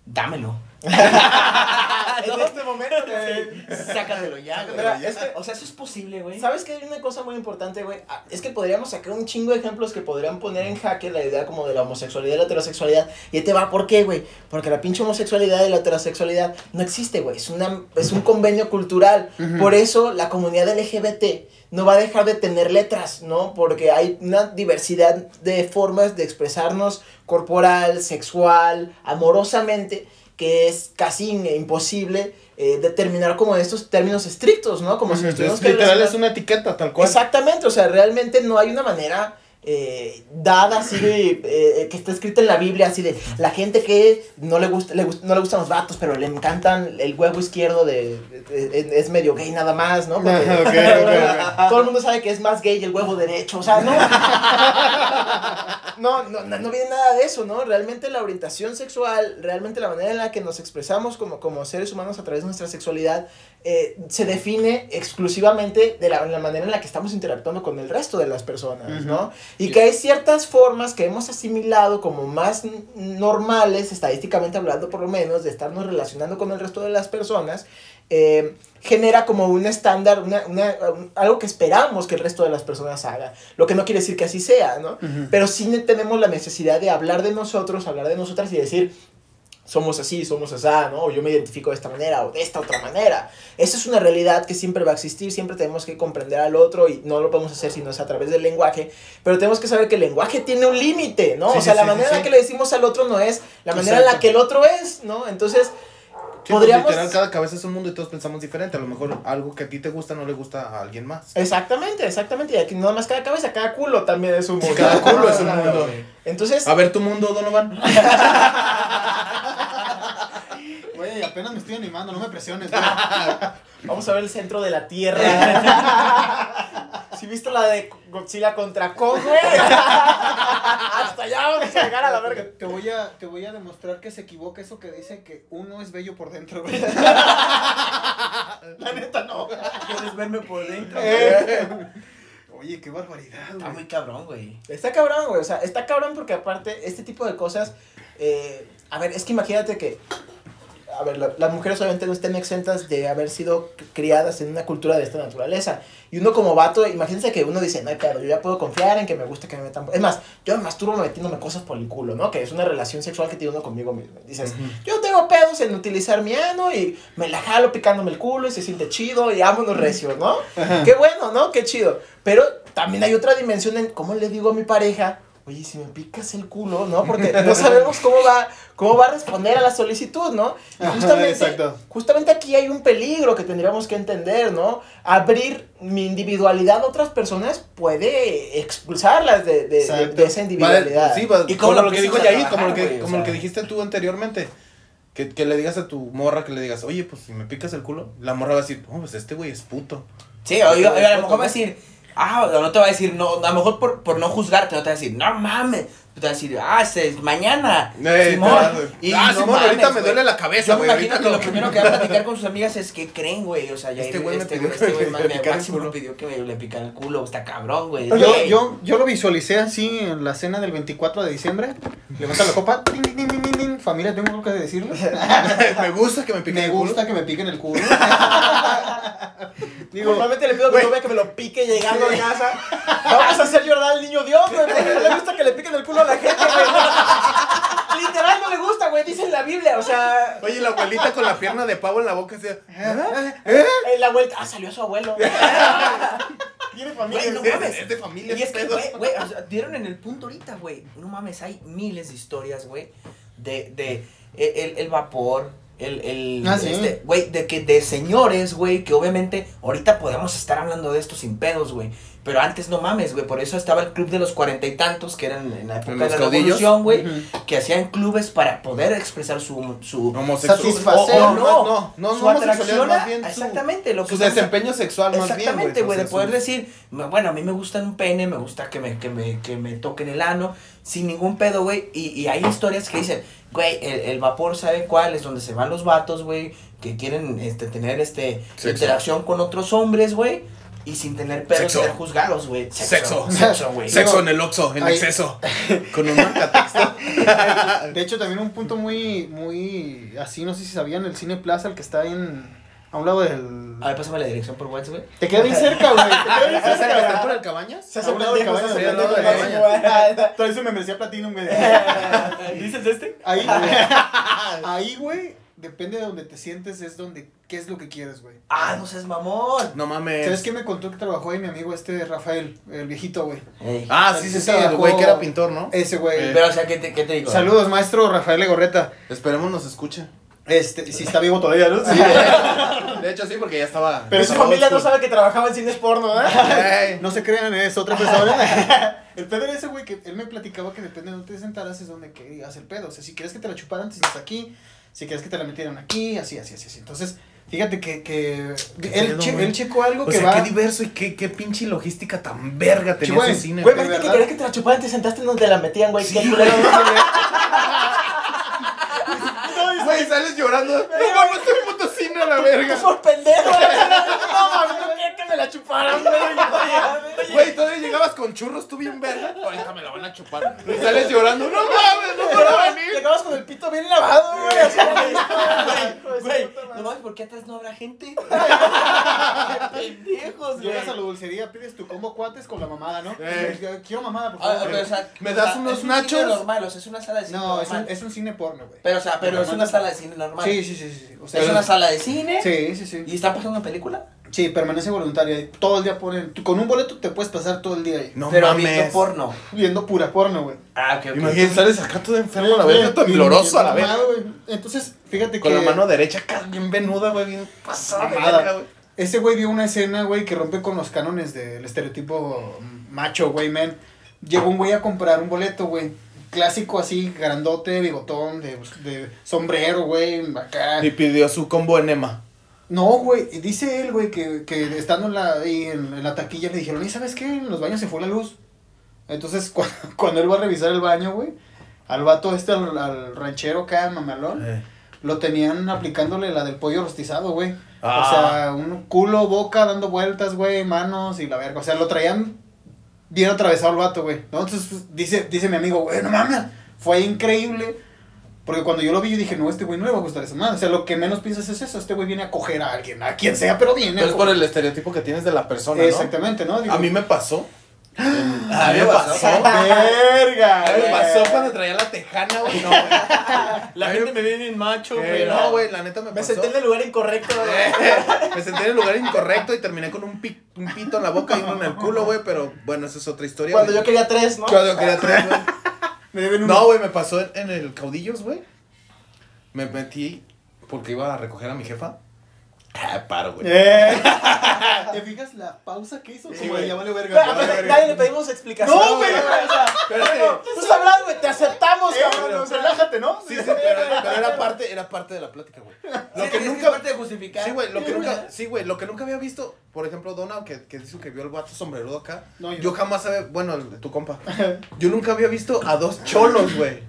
Dámelo. <laughs> <laughs> en este momento, Eh, Sácatelo ya, güey. Mira, es que- O sea, eso es posible, güey. ¿Sabes que hay una cosa muy importante, güey? Ah, Es que podríamos sacar un chingo de ejemplos que podrían poner en jaque la idea como de la homosexualidad y la heterosexualidad. Y ahí te va, ¿por qué, güey? Porque la pinche homosexualidad y la heterosexualidad no existe, güey. Es, una, es un convenio cultural. Por eso la comunidad LGBT no va a dejar de tener letras, ¿no? Porque hay una diversidad de formas de expresarnos corporal, sexual, amorosamente, que es casi imposible eh, determinar como estos términos estrictos, ¿no? Como si nos tuviéramos Es, que literal es una etiqueta tal cual. Exactamente, o sea, realmente no hay una manera eh, dada así de, eh, que está escrita en la Biblia, así de la gente que no le, gusta, le gust- no le gustan los vatos, pero le encantan el huevo izquierdo de, de- de- es medio gay nada más, ¿no? Porque <laughs> todo el mundo sabe que es más gay el huevo derecho, o sea, no. <laughs> No, no, no, no viene nada de eso, ¿no? Realmente la orientación sexual, realmente la manera en la que nos expresamos como, como seres humanos a través de nuestra sexualidad, eh, se define exclusivamente de la, la manera en la que estamos interactuando con el resto de las personas, ¿no? Y que hay ciertas formas que hemos asimilado como más normales, estadísticamente hablando por lo menos, de estarnos relacionando con el resto de las personas, eh, genera como un estándar, una, una- un- algo que esperamos que el resto de las personas haga. Lo que no quiere decir que así sea, ¿no? Pero sí ne- tenemos la necesidad de hablar de nosotros, hablar de nosotras y decir, somos así, somos así, ¿no? O yo me identifico de esta manera o de esta otra manera. Esa es una realidad que siempre va a existir, siempre tenemos que comprender al otro y no lo podemos hacer si no es a través del lenguaje, pero tenemos que saber que el lenguaje tiene un límite, ¿no? Sí, o sea, sí, la sí, manera en la que le decimos al otro no es la manera en la que el otro es, ¿no? Entonces, Sí, pues, podríamos... literal, cada cabeza es un mundo y todos pensamos diferente. A lo mejor algo que a ti te gusta no le gusta a alguien más. Exactamente, exactamente. Y aquí no más cada cabeza, cada culo también es un mundo. Cada culo es un mundo. Entonces, A ver tu mundo, Donovan. <laughs> Güey, apenas me estoy animando, no me presiones, güey. <laughs> vamos a ver el centro de la Tierra. <laughs> Si viste la de Godzilla contra Kong, güey? <laughs> Hasta allá vamos a llegar a la verga. Te voy a, te voy a demostrar que se equivoca eso que dice que uno es bello por dentro, güey. La neta no. ¿Quieres verme por dentro? Oye, qué barbaridad, Está güey. muy cabrón, güey. Está cabrón, güey. O sea, está cabrón porque aparte, este tipo de cosas. eh, a ver, es que imagínate que. A ver, la- las mujeres obviamente no estén exentas de haber sido criadas en una cultura de esta naturaleza. Y uno como vato, imagínense que uno dice, no hay pedo, yo ya puedo confiar en que me gusta que me metan... Es más, yo me masturbo metiéndome cosas por el culo, ¿no? Que es una relación sexual que tiene uno conmigo mismo. Dices, yo tengo pedos en utilizar mi ano y me la jalo picándome el culo y se siente chido y vámonos recios, ¿no? Qué bueno, ¿no? Qué chido. Pero también hay otra dimensión en cómo le digo a mi pareja, oye, si me picas el culo, ¿no? Porque no sabemos cómo va, cómo va a responder a la solicitud, ¿no? Y justamente, justamente aquí hay un peligro que tendríamos que entender, ¿no? Abrir mi individualidad a otras personas puede expulsarlas de, de- de- esa individualidad. de- sí, va- ¿Y como lo que dijo Yair, como lo que? O como lo que dijiste tú anteriormente. Que, que le digas a tu morra, que le digas, oye, pues si me picas el culo, la morra va a decir, oh, pues este güey es puto. Sí, o, a lo mejor va a decir, ah, no te va a decir, no, a lo mejor por, por no juzgarte, no te va a decir, no mames. Te va a decir, ah, este es mañana. Eh, Simón. Y ah, no Simón, mames, ahorita me duele la cabeza, Yo me güey. imagino ahorita que lo primero que va a platicar con sus amigas es que creen, güey. O sea, ya Este güey me este, pidió güey, este que me me, máximo me pidió que me le picara el culo. Está cabrón, güey. Yo, yo, yo lo visualicé así en la cena del 24 de diciembre. Levanta la copa. tin, tin, tin, tin, tin. Familia, tengo algo que decirles. <laughs> me gusta que me piquen Me el culo. gusta que me piquen el culo. <laughs> Digo, Normalmente le pido a mi novia que me lo pique llegando a <laughs> casa. Vamos a hacer llorar al niño Dios, güey. Porque no le gusta que le piquen el culo a la gente, güey. <laughs> Literal no le gusta, güey. Dice en la Biblia, o sea. Oye, la abuelita con la pierna de pavo en la boca, así. En la vuelta. Ah, salió su abuelo. <laughs> Tiene familia. Güey, no es- mames. es de familia Y es que, güey, güey, o sea, dieron en el punto ahorita, güey. No mames, hay miles de historias, güey. De, de, el- el vapor, el, el, Ah, sí. este, güey, de que, de señores, güey, que obviamente ahorita podemos estar hablando de esto sin pedos, güey. Pero antes no mames, güey, por eso estaba el club de los cuarenta y tantos, que eran en la época de la caudillos. revolución, güey, que hacían clubes para poder expresar su, su. Satisfacer. O- o no, no, no, su no, atracción más a- bien su- exactamente, lo que Su estamos- desempeño sexual, más bien. Exactamente, güey, de poder su- decir, "Me- bueno, a mí me gusta un pene, me gusta que me, que me, que me toquen el ano, sin ningún pedo, güey. Y, y hay historias que dicen, güey, el, el vapor sabe cuál es donde se van los vatos, güey, que quieren este, tener este Sexo. interacción con otros hombres, güey. Y sin tener pedo Sexo. ser juzgados, güey. Sexo. Sexo, güey. Sexo en el Oxxo, en exceso. <laughs> Con un marcatexto. de hecho, también un punto muy, muy así, no sé si sabían, el Cine Plaza, el que está en, A un lado del. A ver, pásame la dirección por WhatsApp, güey. Te queda bien cerca, güey. Te queda bien ¿Sabes que está cerca. por el cabañas? Se hace un lado de pendejo, se cabañas, al lado de pendejo, cabañas. güey. <laughs> Todo eso me merecía Platinum, güey. <laughs> ¿Dices este? Ahí, ahí, güey, depende de donde te sientes, es donde, qué es lo que quieres, güey. Ah, no seas mamón. No mames. ¿Sabes qué me contó que trabajó ahí mi amigo este Rafael, el viejito, güey? Ey. Ah, sí, sí, sí, el güey que era pintor, ¿no? Ese güey. Eh. Pero, o sea, ¿qué te, qué te digo? Saludos, maestro Rafael Legorreta. Esperemos nos escuche. Este, si está vivo todavía, ¿no? Sí. De hecho, sí, porque ya estaba. Pero su familia no sabe que trabajaba en cines porno, ¿eh? No se crean, es otra persona. <laughs> el pedo era ese, güey, que él me platicaba que depende de donde te sentaras es donde querías el pedo. O sea, si quieres que te la chuparan, te sientas aquí. Si quieres que te la metieran aquí, así, así, así. así. Entonces, fíjate que, que ¿Qué él, pedo, che- él checó algo O que sea, va... qué diverso y qué, qué pinche logística tan verga tenía ese cine. Güey, güey. imagínate que querías que te la chuparan, te sentaste en donde la metían, güey. Sí, Qué culero. Güey, sales llorando. No mames, este puto cine a la <laughs> verga. Por pendejo. <laughs> No mames, no me la chuparan, güey. <laughs> Güey, todavía llegabas con churros, tú bien verga. Ahorita me la van a chupar. Y sales llorando. No mames, no puedo venir. Llegabas con el pito bien lavado, güey. así, Güey, <laughs> Güey, no mames, ¿por qué atrás no habrá gente? <laughs> Pendejos, güey. Llegas a la dulcería, pides tu combo cuates con la mamada, ¿no? Eh. Quiero mamada, por Ah, favor. ¿Me das unos nachos? normal, o sea, es una sala de cine no, es normal. un, es un cine porno, güey. Pero, o sea, pero es una sala de cine normal. Sí, sí, sí, sí. O sea, es una sala de cine. Sí, sí, sí. ¿Y está pasando una película? Sí, permanece voluntaria. Todo el día ponen. Con un boleto te puedes pasar todo el día ahí. No pero mames. viendo porno. Viendo pura porno, güey. Ah, ok, ok. Imagínate, sales acá todo enfermo a la verga, bien- tembloroso a la verga. Entonces, fíjate Con que. la mano derecha acá bien venuda, güey, bien pasada de Mamada. verga, güey. Ese güey vio una escena, güey, que rompe con los cánones del estereotipo macho, güey, man. Llegó un güey a comprar un boleto, güey. Clásico así, grandote, bigotón, de, de sombrero, güey, acá. Y pidió su combo enema. No, güey, dice él, güey, que, que estando en la, ahí en, en la taquilla le dijeron, ¿y sabes qué? En los baños se fue la luz. Entonces, <laughs> cuando, cuando él va a revisar el baño, güey, al vato este, al, al ranchero acá, mamalón, Eh. lo tenían aplicándole la del pollo rostizado, güey. Ah. O sea, un culo, boca, dando vueltas, güey, manos y la verga. O sea, lo traían bien atravesado el vato, güey. Entonces, dice, dice mi amigo, güey, no mames, fue increíble. Porque cuando yo lo vi, yo dije, no, este güey no le va a gustar esa madre. O sea, lo que menos piensas es eso. Este güey viene a coger a alguien, a quien sea, pero viene. Pero es por el estereotipo que tienes de la persona, ¿no? Exactamente, ¿no? Digo, A mí me pasó. <gasps> A mí me pasó. <laughs> Verga. A mí me pasó cuando traía la tejana, güey. No, güey. La gente me ve bien macho, güey. no, güey, la neta me Me pasó. senté en el lugar incorrecto, <laughs> güey. me senté en el lugar incorrecto y terminé con un, pi- un pito en la boca y uno en el culo, güey. Pero bueno, esa es otra historia. Cuando güey. yo quería tres, ¿no? Cuando yo quería tres, güey. No, güey, me pasó en, en el Caudillos, güey. Me metí porque iba a recoger a mi jefa. Ah, paro, güey. Eh. ¿Te fijas la pausa que hizo? Sí, Como de verga. Verga. Nadie le pedimos explicación. No, güey. O sea, <laughs> Pero que- tú estás hablando, güey. Te aceptamos, Eh, cabrón. relájate, ¿no? Sí, sí, pero, pero era <laughs> parte, era parte de la plática, güey. Lo Sí, que nunca. parte de justificar. Sí, güey, lo que nunca, sí, güey, lo que nunca había visto, por ejemplo, Donald, que, que dice que vio el vato sombrerudo acá. No, yo, yo- jamás había, bueno, el de tu compa. <laughs> Yo nunca había visto a dos cholos, güey.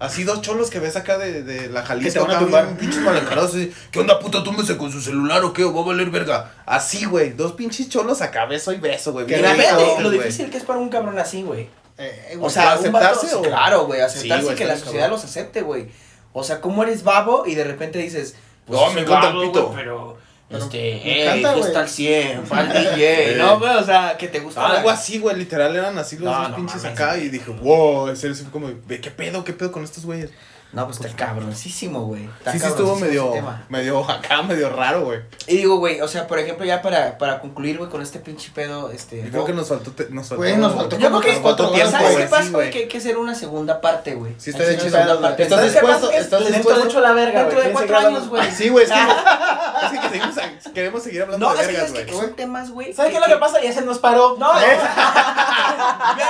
Así dos cholos que ves acá de, de la Que te Jalisco, van a acá bien pinches mal encarados, así, ¿Qué onda, puta? Túmbese con su celular o qué, o va a valer verga. Así, güey, dos pinches cholos a beso y beso, güey. Mira, lo güey. difícil que es para un cabrón así, güey. Eh, O güey. sea, ¿Para un vato, aceptarse o- claro, güey, aceptarse Sí, güey, que la sociedad cabrón. los acepte, güey. O sea, ¿cómo eres babo y de repente dices, pues, No, me encanta el pito. güey, pero, Pero este, hey, encanta, güey. al 100, fue al DJ, <laughs> ¿no, güey? O sea, que te gusta. Algo la- así, güey, literal eran así los No, dos no pinches mames, acá y dije, wow, en serio, fue como, ve, ¿qué pedo, qué pedo con estos güeyes? No, pues está cabroncísimo, güey. Está Sí, sí estuvo medio, medio acá, medio raro, güey. Y digo, güey, o sea, por ejemplo, ya para, para concluir, güey, con este pinche pedo, este... Yo creo que nos faltó, te- nos faltó. Güey, nos faltó Yo creo que- cuatro ¿cuánto horas, tiempo, ¿Sabes qué pasa, güey? Que hay que hacer una segunda parte, güey. Sí, una segunda parte. ¿Estás ¿Sabes qué dispuesto? ¿Estás Les dentro gusta de- mucho la verga, Dentro de cuatro años, güey. Sí, güey, es que, <laughs> queremos seguir hablando de vergas, es que güey. son temas, güey. ¿Sabes qué es lo que pasa? Ya se nos paró. No, no.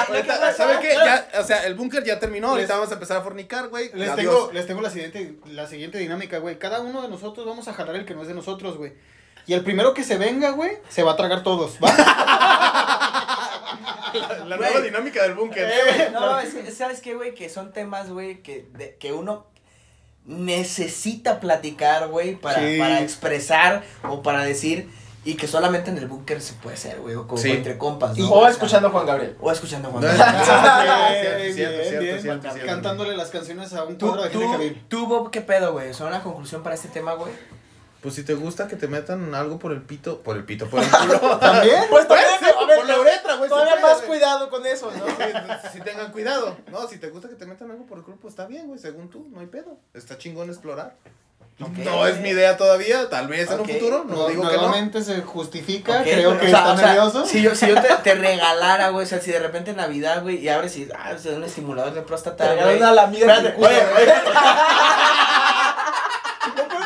Ahorita, <laughs> ¿Sabe qué? Ya, o sea, el búnker ya terminó, ahorita vamos a empezar a fornicar, güey. Les. Tengo, les tengo la siguiente, la siguiente dinámica, güey. Cada uno de nosotros vamos a jalar el que no es de nosotros, güey. Y el primero que se venga, güey, se va a tragar todos, ¿va? <laughs> La nueva dinámica del búnker. No, es que, ¿sabes qué, güey? Que son temas, güey, que, de- que uno necesita platicar, güey, para, Sí. para expresar o para decir y que solamente en el búnker se puede hacer, güey, o como Sí. entre compas, ¿no? O escuchando a Juan Gabriel. O escuchando a Juan Gabriel. Cierto, cierto, cierto. Cantándole las canciones a un ¿Tú, cuadro de Henry Cavill. tú, Bob, qué pedo, güey? ¿Son una conclusión para este tema, güey? Pues si te gusta que te metan algo por el pito, por el pito, por el <laughs> culo. ¿También? Pues ser, a ver, por la uretra, güey, todavía puede, más cuidado con eso, ¿no? Sí, si tengan cuidado. No, si te gusta que te metan algo por el culo, pues está bien, güey, según tú, no hay pedo. Está chingón explorar. No es mi idea todavía, tal vez en un futuro, no, No, digo que no. nuevamente se justifica, creo pero, que o sea, está o sea, nervioso. Si yo, si yo te, te <laughs> regalara, güey, o sea, si de repente en Navidad, güey, y abres y, ah, es un estimulador de próstata, Te güey. una lamida Espérate, culo, oye, güey.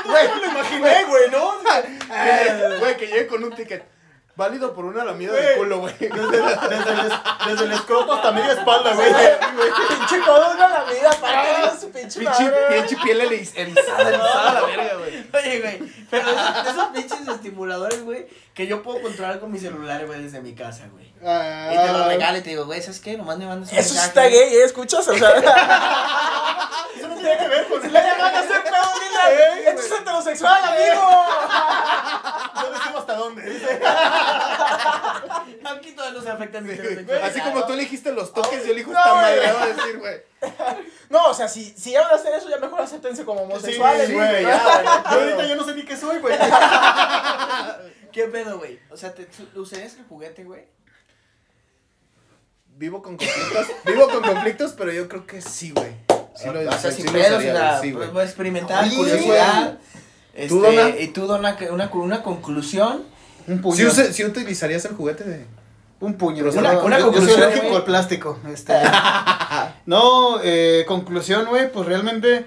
Güey, <laughs> me lo imaginé, güey, ¿no? <laughs> Güey, que llegue con un ticket. Válido por una lamida de culo, güey. Desde, desde el, desde el escroto hasta media espalda, güey. Pinche codo una lamida para su pinche Pinche, madre. pinche piel eriz- erizada, erizada la verga, güey. Oye, güey, pero esos, esos pinches estimuladores, güey, que yo puedo controlar con mi celular, güey, desde mi casa, güey. Y te lo Ah, regalo y te digo, güey, ¿sabes qué? Nomás me mandas un Eso sí mensaje. está gay, ¿eh? ¿Escuchas? O sea, <laughs> Eso no tiene que ver con si le llaman a pedo, dile, esto es heterosexual, amigo. <laughs> No decimos hasta dónde. dice. <laughs> Aquí afectan Así como tú elegiste los toques, yo elijo No, esta madre, va a decir, güey. No, o sea, si, si ya van a hacer eso, ya mejor acéptense como homosexuales, Sí, güey. güey, ya, ya. güey, <laughs> Yo no ahorita yo no sé ni qué soy, güey. <laughs> ¿Qué pedo, güey? O sea, ¿te usarías el juguete, güey? Vivo con conflictos, vivo con conflictos, pero yo creo que sí, güey. Sí lo, O sea, sí sin lo pedos, sí, pues, güey. voy a experimentar, Sí, curiosidad. Este, ¿Tú, Dona? Y tú, Dona, una, una conclusión. Un puño. ¿Sí, use- sí utilizarías el juguete de...? Un puño. Pero Yo- una- yo- una yo, soy conclusión, alérgico güey. al plástico. Este. <laughs> no, eh, conclusión, güey, pues realmente,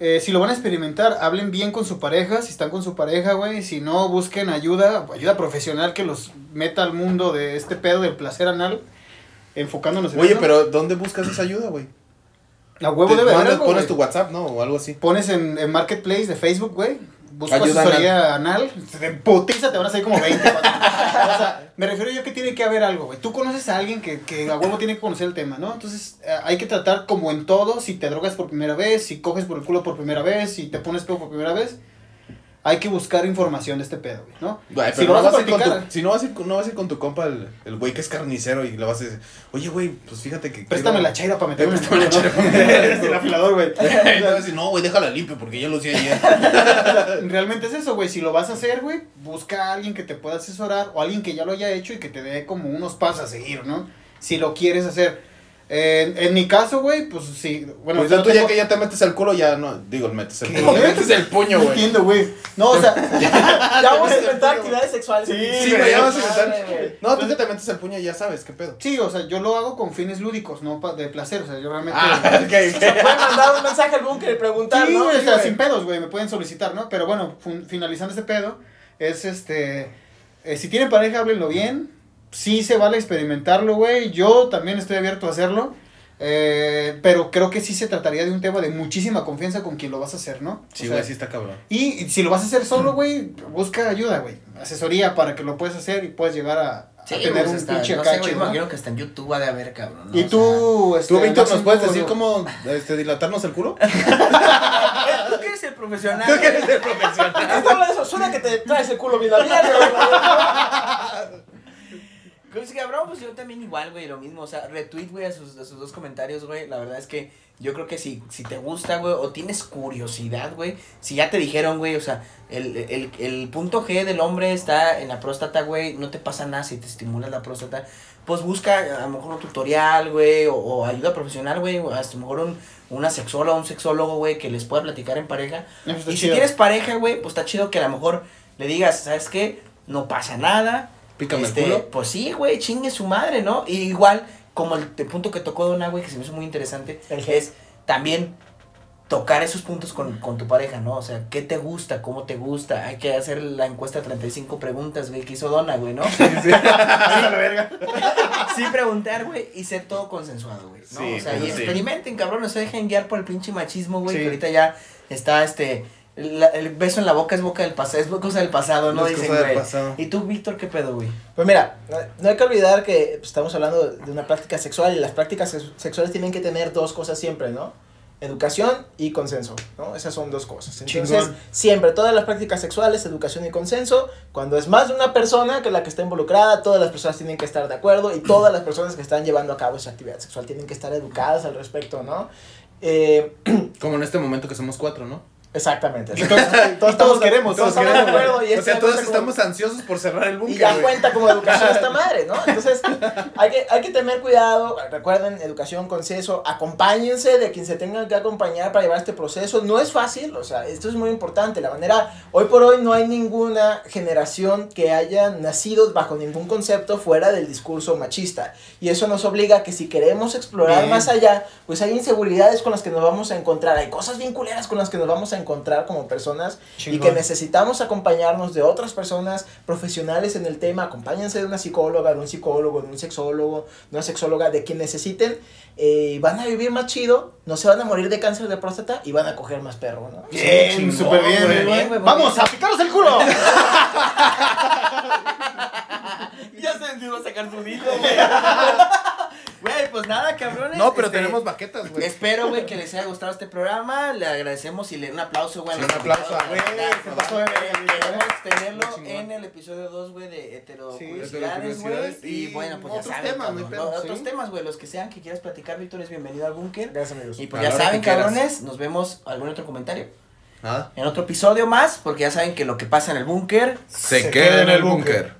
eh, si lo van a experimentar, hablen bien con su pareja, si están con su pareja, güey. Si no, busquen ayuda, ayuda profesional que los meta al mundo de este pedo del placer anal, enfocándonos en Oye, eso. pero ¿dónde buscas esa ayuda, güey? A huevo debe haber pones, güey. tu WhatsApp, ¿no? O algo así. Pones en, en Marketplace de Facebook, güey. Busca Ayuda asesoría anal. De putiza te van a salir como 20. güey. <laughs> o sea, me refiero yo que tiene que haber algo, güey. Tú conoces a alguien que, que a huevo tiene que conocer el tema, ¿no? Entonces, eh, hay que tratar como en todo. Si te drogas por primera vez, si coges por el culo por primera vez, si te pones pedo por primera vez. Hay que buscar información de este pedo, güey, ¿no? Güey, Si no vas a vas a ir con practicar- tu, si no vas a ir, con- no vas a ir con tu compa el, el güey que es carnicero y le vas a decir, oye güey, pues fíjate que Préstame quiero- la chaira para meterme Préstame la chaira para el <laughs> afilador, güey. Y te va a decir, no güey, déjala limpio porque ya lo usé ayer. <laughs> Realmente es eso, güey. Si lo vas a hacer, güey, busca a alguien que te pueda asesorar o alguien que ya lo haya hecho y que te dé como unos pasos a seguir, ¿no? Si lo quieres hacer. En mi caso, güey, pues sí. Bueno, pues ya tú tengo- ya que ya te metes el culo, ya no, digo, metes el culo, metes el puño, güey. entiendo, güey. No, o sea, <laughs> <laughs> Ya vamos a inventar actividades sexuales. Sí, Sí, güey, ya vas a inventar. No, tú que te metes el puño ya sabes, qué pedo. sí, o sea, yo lo hago con fines lúdicos, no pa- de placer. O sea, yo realmente. Ah, <laughs> ok, ok. Se pueden mandar un mensaje al búnker y preguntar, Sí, ¿no? güey, o sea, sin pedos, güey, me pueden solicitar, ¿no? Pero bueno, finalizando este pedo, es este, eh, si tienen pareja, háblenlo bien, sí se vale experimentarlo, güey, yo también estoy abierto a hacerlo, eh, pero creo que sí se trataría de un tema de muchísima confianza con quien lo vas a hacer, ¿no? Sí, O güey, sea, sí está cabrón. y, y si lo vas a hacer solo, güey, busca ayuda, güey, asesoría para que lo puedas hacer y puedas llegar a, a Sí, tener pues, un está- pinche no sé, cacho, güey, ¿no? imagino que hasta en YouTube ha de haber, cabrón. ¿no? Y tú, este, Tú, Víctor, ¿nos puedes decir cómo este, dilatarnos el culo? <laughs> ¿Tú que eres el profesional? Tú que eres el profesional. ¿Qué está hablando de eso? Suena que te traes el culo bien. <laughs> Pues cabrón, pues yo también igual, güey, lo mismo, o sea, retweet, güey, a sus, a sus dos comentarios, güey, la verdad es que yo creo que si, si te gusta, güey, o tienes curiosidad, güey, si ya te dijeron, güey, o sea, el, el, el punto G del hombre está en la próstata, güey, no te pasa nada si te estimulas la próstata, pues busca a lo mejor un tutorial, güey, o, o ayuda profesional, güey, o hasta a lo mejor un, una sexóloga, un sexólogo, güey, que les pueda platicar en pareja, Eso y si chido. tienes pareja, güey, pues está chido que a lo mejor le digas, ¿sabes qué? No pasa nada. Pícame Este, el culo. Pues sí, güey, chingue su madre, ¿no? Y igual, como el, el punto que tocó Dona, güey, que se me hizo muy interesante, El es también tocar esos puntos con, con tu pareja, ¿no? O sea, ¿qué te gusta? ¿Cómo te gusta? Hay que hacer la encuesta de 35 preguntas, güey, que hizo Dona, güey, ¿no? <laughs> <laughs> sí preguntar, güey, y ser todo consensuado, güey, ¿no? Sí, o sea, y eso sí. experimenten, cabrón, no se dejen guiar por el pinche machismo, güey, Sí. que ahorita ya está, este, la- el beso en la boca es boca del pasado, es cosa del pasado, ¿no? Es Dicen, cosa del pasado. ¿Y tú, Víctor, qué pedo, güey? Pues mira, no- hay que olvidar que estamos hablando de una práctica sexual y las prácticas sex- sexuales tienen que tener dos cosas siempre, ¿no? Educación y consenso, ¿no? Esas son dos cosas. Entonces, Chingón. siempre, todas las prácticas sexuales, educación y consenso, cuando es más de una persona que la que está involucrada, todas las personas tienen que estar de acuerdo y todas las personas que están llevando a cabo esa actividad sexual tienen que estar educadas al respecto, ¿no? Eh, <clears throat> Como en este momento que somos cuatro, ¿no? Exactamente. Y todos, todos, queremos, todos estamos queremos. acuerdo. Y O sea, todos cuenta como- estamos ansiosos por cerrar el búnker. Y ya güey. cuenta como educación esta <laughs> madre, ¿no? Entonces, hay que, hay que tener cuidado. Recuerden, educación, consenso. Acompáñense de quien se tengan que acompañar para llevar este proceso. No es fácil, o sea, esto es muy importante. La manera, hoy por hoy no hay ninguna generación que haya nacido bajo ningún concepto fuera del discurso machista. Y eso nos obliga a que si queremos explorar Bien. más allá, pues hay inseguridades con las que nos vamos a encontrar. Hay cosas bien culeras con las que nos vamos a encontrar como personas y que necesitamos acompañarnos de otras personas profesionales en el tema. Acompáñense de una psicóloga, de un psicólogo, de un sexólogo, de una sexóloga, de quien necesiten. eh, van a vivir más chido, no se van a morir de cáncer de próstata y van a coger más perro, ¿no? Bien, súper bien, muy Vamos bien. a picaros el culo. <laughs> Ya se a sacar su hilo, güey. Güey, pues nada, cabrones. No, pero este, tenemos baquetas, güey. Espero, güey, que les haya gustado este programa. Le agradecemos y le un aplauso, güey. Sí, un aplauso, güey. Queremos tenerlo en el episodio 2, güey, de heterocuriosidades, güey. Y, y bueno, pues ya otros saben. temas, cabrón, sí. Otros temas, güey, los que sean que quieras platicar, Víctor, es bienvenido al búnker. Gracias, amigos. Y pues ya saben, cabrones, nos vemos algún otro comentario. Nada. En otro episodio más, porque ya saben que lo que pasa en el búnker Se, Se queda en el búnker.